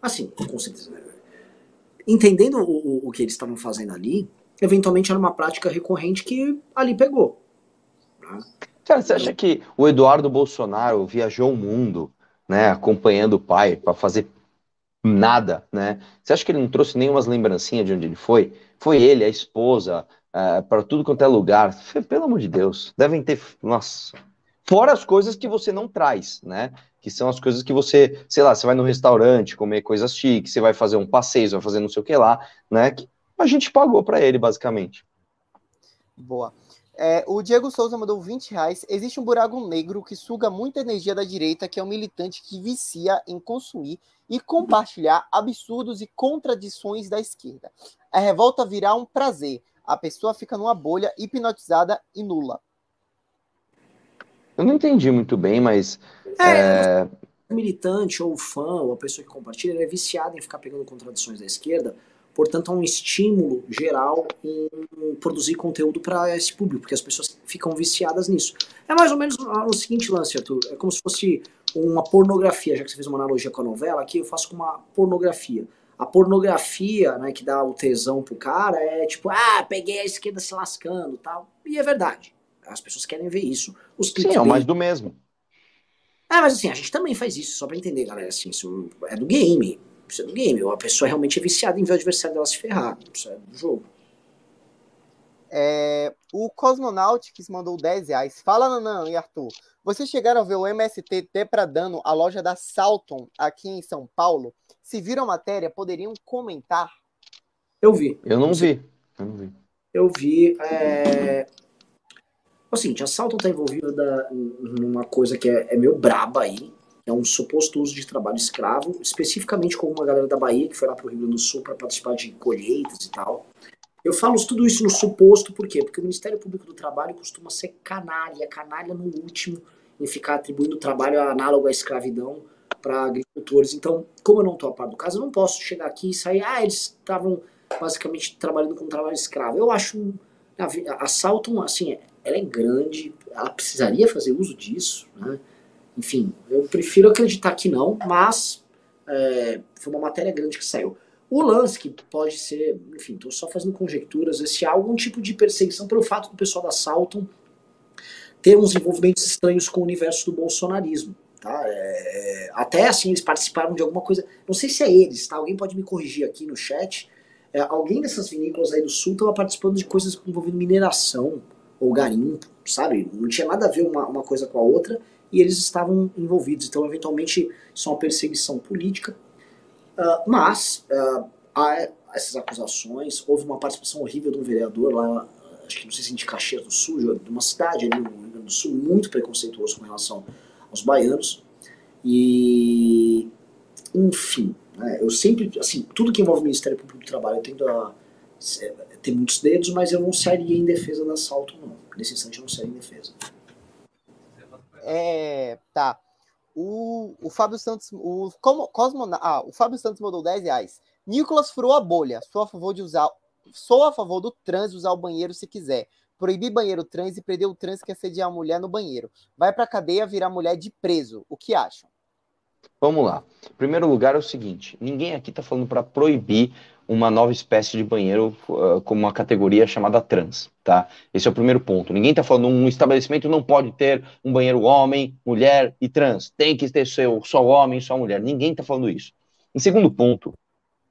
Assim, com certeza. Né? Entendendo o, o, o que eles estavam fazendo ali, eventualmente era uma prática recorrente que ali pegou. Né? Cara, você acha que o Eduardo Bolsonaro viajou o mundo, né, acompanhando o pai para fazer nada, né? Você acha que ele não trouxe nenhumas lembrancinhas de onde ele foi? Foi ele, a esposa, uh, para tudo quanto é lugar. Pelo amor de Deus, devem ter. Nossa. Fora as coisas que você não traz, né? Que são as coisas que você, sei lá, você vai no restaurante comer coisas chiques, você vai fazer um passeio, você vai fazer não sei o que lá, né? Que a gente pagou para ele, basicamente. Boa. É, o Diego Souza mandou 20 reais. Existe um buraco negro que suga muita energia da direita, que é um militante que vicia em consumir e compartilhar absurdos e contradições da esquerda. A revolta virá um prazer. A pessoa fica numa bolha hipnotizada e nula. Eu não entendi muito bem, mas. É, é... militante ou fã ou a pessoa que compartilha ele é viciada em ficar pegando contradições da esquerda Portanto, há um estímulo geral em produzir conteúdo para esse público, porque as pessoas ficam viciadas nisso. É mais ou menos o seguinte lance, Arthur. É como se fosse uma pornografia, já que você fez uma analogia com a novela, aqui eu faço com uma pornografia. A pornografia, né, que dá o tesão pro cara, é tipo, ah, peguei a esquerda se lascando tal. E é verdade. As pessoas querem ver isso. Os Sim, é o mais do mesmo. É, mas assim, a gente também faz isso, só pra entender, galera. Assim, isso é do game isso é do game. A pessoa realmente é viciada em ver o adversário dela se ferrar. Isso é do jogo. É, o Cosmonautics mandou 10 reais. Fala, Nanã e Arthur. Vocês chegaram a ver o MST depradando a loja da Salton aqui em São Paulo? Se viram a matéria, poderiam comentar? Eu vi. Eu não vi. Eu não vi. Eu vi. É... O seguinte, a Salton está envolvida numa coisa que é, é meio braba aí, é um suposto uso de trabalho escravo, especificamente com uma galera da Bahia que foi lá para o Rio Grande do Sul para participar de colheitas e tal. Eu falo tudo isso no suposto, por quê? Porque o Ministério Público do Trabalho costuma ser canalha, canalha no último, em ficar atribuindo trabalho análogo à escravidão para agricultores. Então, como eu não estou a par do caso, eu não posso chegar aqui e sair, ah, eles estavam basicamente trabalhando com trabalho escravo. Eu acho, a, a Salton, assim, ela é grande, ela precisaria fazer uso disso, né? Enfim, eu prefiro acreditar que não, mas é, foi uma matéria grande que saiu. O lance que pode ser, enfim, estou só fazendo conjecturas, se há algum tipo de perseguição pelo fato do pessoal da Salton ter uns envolvimentos estranhos com o universo do bolsonarismo. Tá? É, até assim, eles participaram de alguma coisa, não sei se é eles, tá? alguém pode me corrigir aqui no chat. É, alguém dessas vinícolas aí do sul estava participando de coisas envolvendo mineração ou garimpo, sabe? Não tinha nada a ver uma, uma coisa com a outra e eles estavam envolvidos. Então, eventualmente, isso é uma perseguição política. Uh, mas uh, há essas acusações, houve uma participação horrível de um vereador lá acho que não sei se de Caxias do Sul, de uma cidade ali no Rio Grande do Sul, muito preconceituoso com relação aos baianos. E, enfim, né, eu sempre, assim, tudo que envolve o Ministério Público do Trabalho, eu tento a, ter muitos dedos, mas eu não sairia em defesa do assalto, não. Nesse instante eu não sairia em defesa. É, tá. O, o Fábio Santos, o como, Cosmo, ah, o Fábio Santos mandou 10 reais. Nicolas furou a bolha. Sou a favor de usar, sou a favor do trans usar o banheiro se quiser. Proibir banheiro trans e prender o trans que assediar a mulher no banheiro. Vai pra cadeia virar mulher de preso. O que acham? Vamos lá. Primeiro lugar é o seguinte: ninguém aqui está falando para proibir uma nova espécie de banheiro uh, como uma categoria chamada trans, tá? Esse é o primeiro ponto. Ninguém está falando um estabelecimento não pode ter um banheiro homem, mulher e trans. Tem que ter seu, só homem, só mulher. Ninguém está falando isso. Em segundo ponto,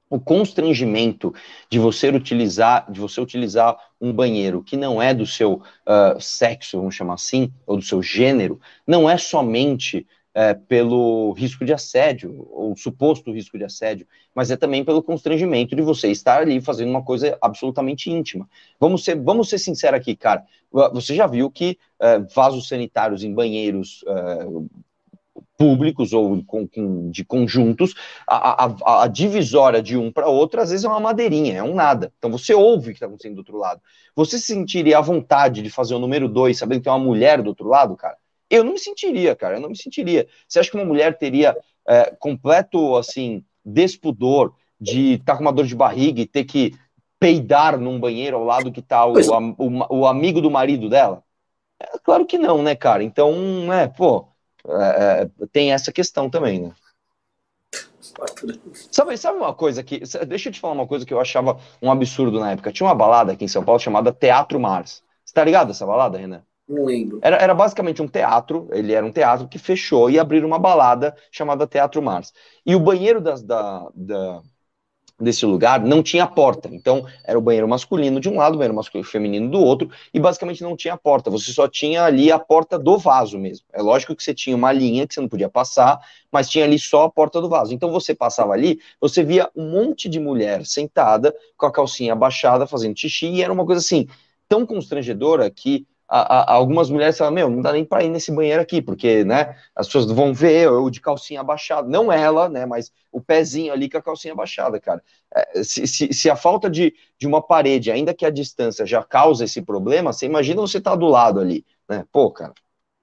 o constrangimento de você utilizar, de você utilizar um banheiro que não é do seu uh, sexo, vamos chamar assim, ou do seu gênero, não é somente é, pelo risco de assédio, ou suposto risco de assédio, mas é também pelo constrangimento de você estar ali fazendo uma coisa absolutamente íntima. Vamos ser, vamos ser sinceros aqui, cara. Você já viu que é, vasos sanitários em banheiros é, públicos ou com, com, de conjuntos, a, a, a divisória de um para outro, às vezes é uma madeirinha, é um nada. Então você ouve o que está acontecendo do outro lado. Você se sentiria à vontade de fazer o número dois, sabendo que tem uma mulher do outro lado, cara? Eu não me sentiria, cara, eu não me sentiria. Você acha que uma mulher teria é, completo, assim, despudor de estar tá com uma dor de barriga e ter que peidar num banheiro ao lado que tá o, o, o amigo do marido dela? É, claro que não, né, cara? Então, é, pô, é, é tem essa questão também, né? Sabe, sabe uma coisa que. Deixa eu te falar uma coisa que eu achava um absurdo na época. Tinha uma balada aqui em São Paulo chamada Teatro Mars. Você tá ligado essa balada, Renan? Não lembro. Era, era basicamente um teatro, ele era um teatro que fechou e abriu uma balada chamada Teatro Mars. E o banheiro das, da, da, desse lugar não tinha porta. Então, era o banheiro masculino de um lado, o banheiro masculino feminino do outro, e basicamente não tinha porta. Você só tinha ali a porta do vaso mesmo. É lógico que você tinha uma linha que você não podia passar, mas tinha ali só a porta do vaso. Então, você passava ali, você via um monte de mulher sentada, com a calcinha abaixada, fazendo xixi, e era uma coisa assim, tão constrangedora que a, a, algumas mulheres falam, meu, não dá nem para ir nesse banheiro aqui, porque, né, as pessoas vão ver eu de calcinha abaixada, não ela, né, mas o pezinho ali com a calcinha abaixada, cara. É, se, se, se, a falta de, de uma parede, ainda que a distância já causa esse problema, você imagina você tá do lado ali, né, pô, cara.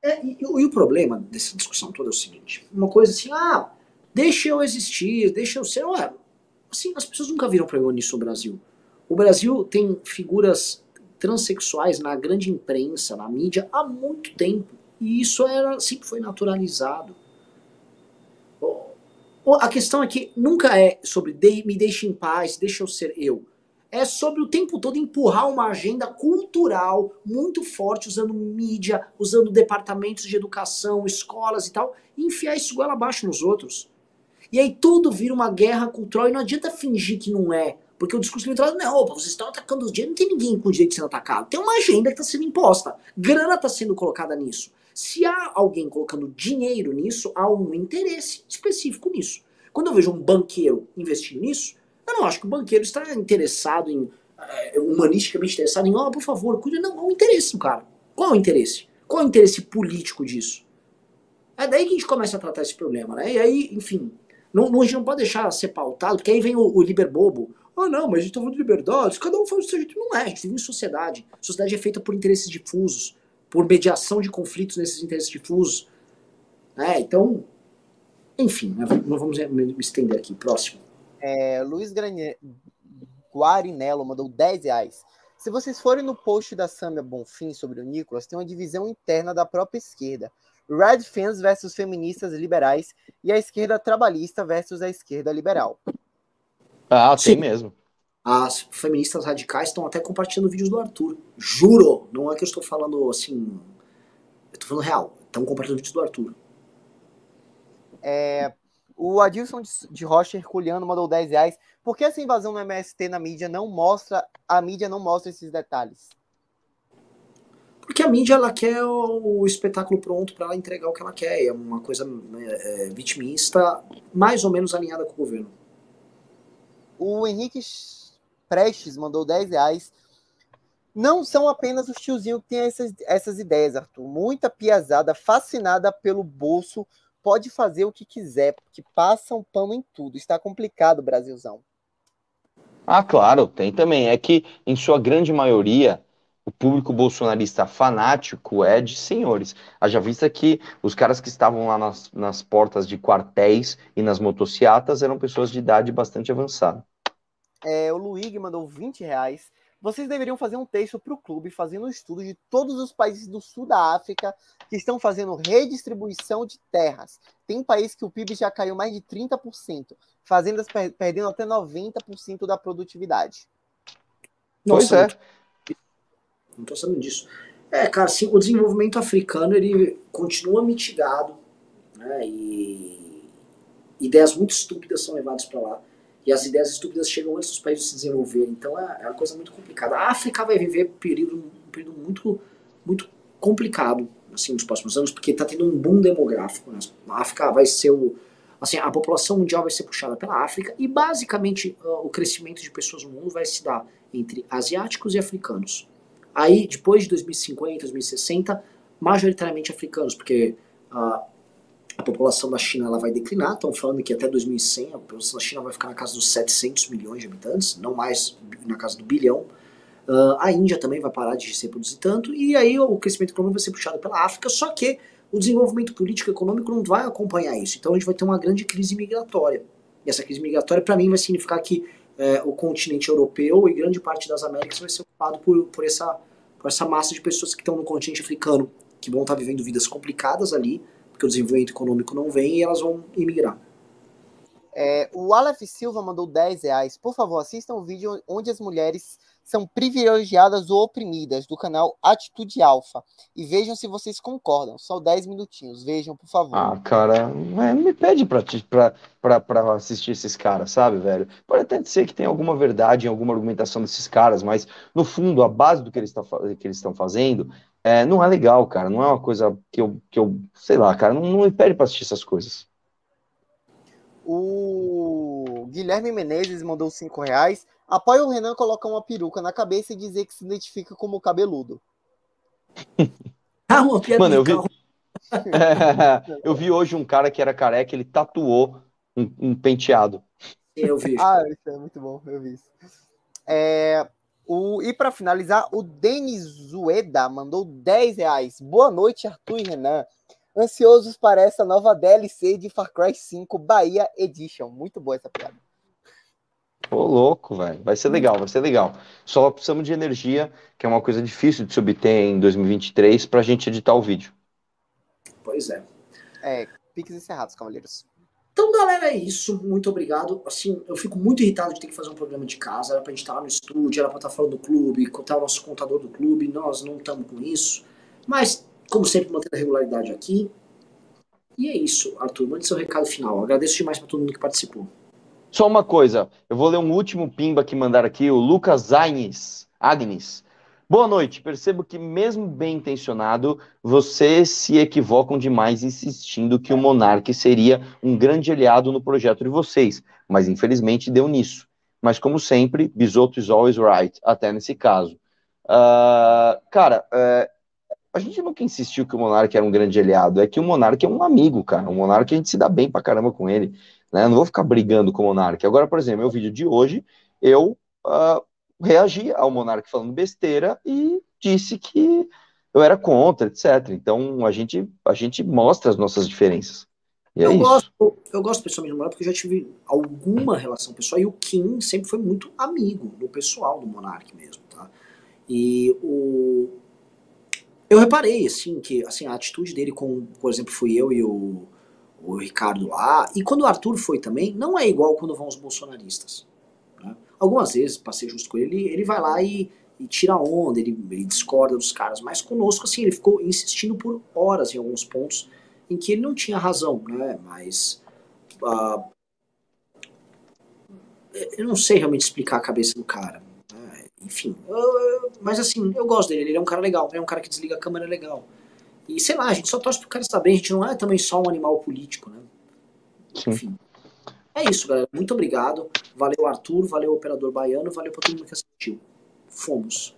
É, e, e, o problema dessa discussão toda é o seguinte, uma coisa assim, ah, deixa eu existir, deixa eu ser, ué, assim, as pessoas nunca viram problema nisso no Brasil. O Brasil tem figuras transexuais na grande imprensa, na mídia, há muito tempo. E isso era, sempre foi naturalizado. A questão é que nunca é sobre de, me deixe em paz, deixa eu ser eu. É sobre o tempo todo empurrar uma agenda cultural muito forte, usando mídia, usando departamentos de educação, escolas e tal, e enfiar isso goela abaixo nos outros. E aí tudo vira uma guerra cultural e não adianta fingir que não é. Porque o discurso eleitoral não é, opa, vocês estão atacando os direitos, não tem ninguém com direito de ser atacado. Tem uma agenda que está sendo imposta. Grana está sendo colocada nisso. Se há alguém colocando dinheiro nisso, há um interesse específico nisso. Quando eu vejo um banqueiro investindo nisso, eu não acho que o banqueiro está interessado em, é, humanisticamente interessado em, ó, oh, por favor, cuide. Não, há um interesse cara. Qual é o interesse? Qual é o interesse político disso? É daí que a gente começa a tratar esse problema, né? E aí, enfim, não, não, a gente não pode deixar ser pautado, porque aí vem o, o liberbobo, ah, não, mas a gente tá falando de liberdade, cada um faz do seu jeito. Não é, a gente vive em sociedade. A sociedade é feita por interesses difusos, por mediação de conflitos nesses interesses difusos. É, então, enfim, né, não vamos me estender aqui. Próximo. É, Luiz Guarinello mandou 10 reais. Se vocês forem no post da Samia Bonfim sobre o Nicolas, tem uma divisão interna da própria esquerda. Red fans versus feministas liberais e a esquerda trabalhista versus a esquerda liberal. Ah, Sim. tem mesmo. As feministas radicais estão até compartilhando vídeos do Arthur. Juro! Não é que eu estou falando assim. Eu estou falando real. Estão compartilhando vídeos do Arthur. É, o Adilson de Rocha Herculiano mandou 10 reais. Por que essa invasão no MST na mídia não mostra. A mídia não mostra esses detalhes? Porque a mídia ela quer o espetáculo pronto para ela entregar o que ela quer. É uma coisa é, vitimista, mais ou menos alinhada com o governo. O Henrique Prestes mandou 10 reais. Não são apenas os tiozinhos que têm essas, essas ideias, Arthur. Muita piazada fascinada pelo bolso pode fazer o que quiser, porque passam pano em tudo. Está complicado, Brasilzão. Ah, claro, tem também. É que, em sua grande maioria, o público bolsonarista fanático é de senhores. Haja vista que os caras que estavam lá nas, nas portas de quartéis e nas motocicletas eram pessoas de idade bastante avançada. É, o Luigi mandou 20 reais. Vocês deveriam fazer um texto para o clube fazendo um estudo de todos os países do sul da África que estão fazendo redistribuição de terras. Tem país que o PIB já caiu mais de 30%, fazendas per perdendo até 90% da produtividade. Pois Nossa, é. Não tô sabendo disso. É, cara, assim, o desenvolvimento africano ele continua mitigado, né? E ideias muito estúpidas são levadas para lá. E as ideias estúpidas chegam antes dos países se desenvolverem. Então é, é uma coisa muito complicada. A África vai viver um período, um período muito, muito complicado assim, nos próximos anos, porque está tendo um boom demográfico. Né? A África vai ser o. Assim, a população mundial vai ser puxada pela África e basicamente uh, o crescimento de pessoas no mundo vai se dar entre asiáticos e africanos. Aí, depois de 2050, 2060, majoritariamente africanos, porque uh, a população da China ela vai declinar. Estão falando que até 2100 a população da China vai ficar na casa dos 700 milhões de habitantes, não mais na casa do bilhão. Uh, a Índia também vai parar de se reproduzir tanto, e aí o crescimento econômico vai ser puxado pela África, só que o desenvolvimento político e econômico não vai acompanhar isso. Então a gente vai ter uma grande crise migratória. E essa crise migratória, para mim, vai significar que é, o continente europeu e grande parte das Américas vai ser ocupado por, por, essa, por essa massa de pessoas que estão no continente africano, que vão estar vivendo vidas complicadas ali, porque o desenvolvimento econômico não vem e elas vão imigrar. É, o Aleph Silva mandou 10 reais. Por favor, assistam o vídeo onde as mulheres são privilegiadas ou oprimidas do canal Atitude Alfa. E vejam se vocês concordam. Só 10 minutinhos. Vejam, por favor. Ah, cara, é, me pede pra, pra, pra, pra assistir esses caras, sabe, velho? Pode até ser que tenha alguma verdade em alguma argumentação desses caras, mas no fundo, a base do que eles, tá, que eles estão fazendo é, não é legal, cara. Não é uma coisa que eu, que eu sei lá, cara. Não, não me pede pra assistir essas coisas. O Guilherme Menezes mandou 5 reais. Apoia o Renan colocar uma peruca na cabeça e dizer que se identifica como cabeludo. (laughs) Ah, Mano, eu vi, (laughs) eu vi hoje um cara que era careca, ele tatuou um, um penteado. Eu vi. Ah, isso é muito bom, eu vi isso. É, o, e para finalizar, o Denis Zueda mandou 10 reais. Boa noite, Arthur e Renan. Ansiosos para essa nova DLC de Far Cry 5 Bahia Edition. Muito boa essa piada. Ô, louco, velho. Vai ser legal, vai ser legal. Só precisamos de energia, que é uma coisa difícil de se obter em 2023, pra gente editar o vídeo. Pois é. É, piques encerrados, cavaleiros. Então, galera, é isso. Muito obrigado. Assim, eu fico muito irritado de ter que fazer um programa de casa. Era pra gente estar lá no estúdio, era pra estar falando do clube, contar o nosso contador do clube. Nós não estamos com isso. Mas, como sempre, mantendo a regularidade aqui. E é isso, Arthur. Mande seu recado final. Agradeço demais pra todo mundo que participou. Só uma coisa, eu vou ler um último pimba que mandaram aqui, o Lucas Agnes. Agnes. Boa noite. Percebo que, mesmo bem intencionado, vocês se equivocam demais insistindo que o Monark seria um grande aliado no projeto de vocês, mas infelizmente deu nisso. Mas, como sempre, Bisoto is always right, até nesse caso. Uh, cara, uh, a gente nunca insistiu que o Monark era um grande aliado, é que o Monark é um amigo, cara. O Monark a gente se dá bem pra caramba com ele. Né? Eu não vou ficar brigando com o Monark. Agora, por exemplo, meu vídeo de hoje, eu uh, reagi ao Monark falando besteira e disse que eu era contra, etc. Então a gente, a gente mostra as nossas diferenças. E é eu, isso. gosto, eu gosto pessoalmente do Monark porque eu já tive alguma relação pessoal e o Kim sempre foi muito amigo do pessoal do Monark mesmo, tá? E o eu reparei assim que assim a atitude dele com, por exemplo, fui eu e o, o Ricardo lá e quando o Arthur foi também não é igual quando vão os bolsonaristas. Né? Algumas vezes passei justo com ele, ele vai lá e, e tira onda, ele, ele discorda dos caras, mas conosco assim ele ficou insistindo por horas em alguns pontos em que ele não tinha razão, né? Mas ah, eu não sei realmente explicar a cabeça do cara. né? Enfim, eu- mas assim, eu gosto dele, ele é um cara legal, ele é um cara que desliga a câmera legal. E sei lá, a gente só torce pro cara estar bem, a gente não é também só um animal político, né? Sim. Enfim. É isso, galera. Muito obrigado. Valeu, Arthur, valeu, operador baiano, valeu pra todo mundo que assistiu. Fomos.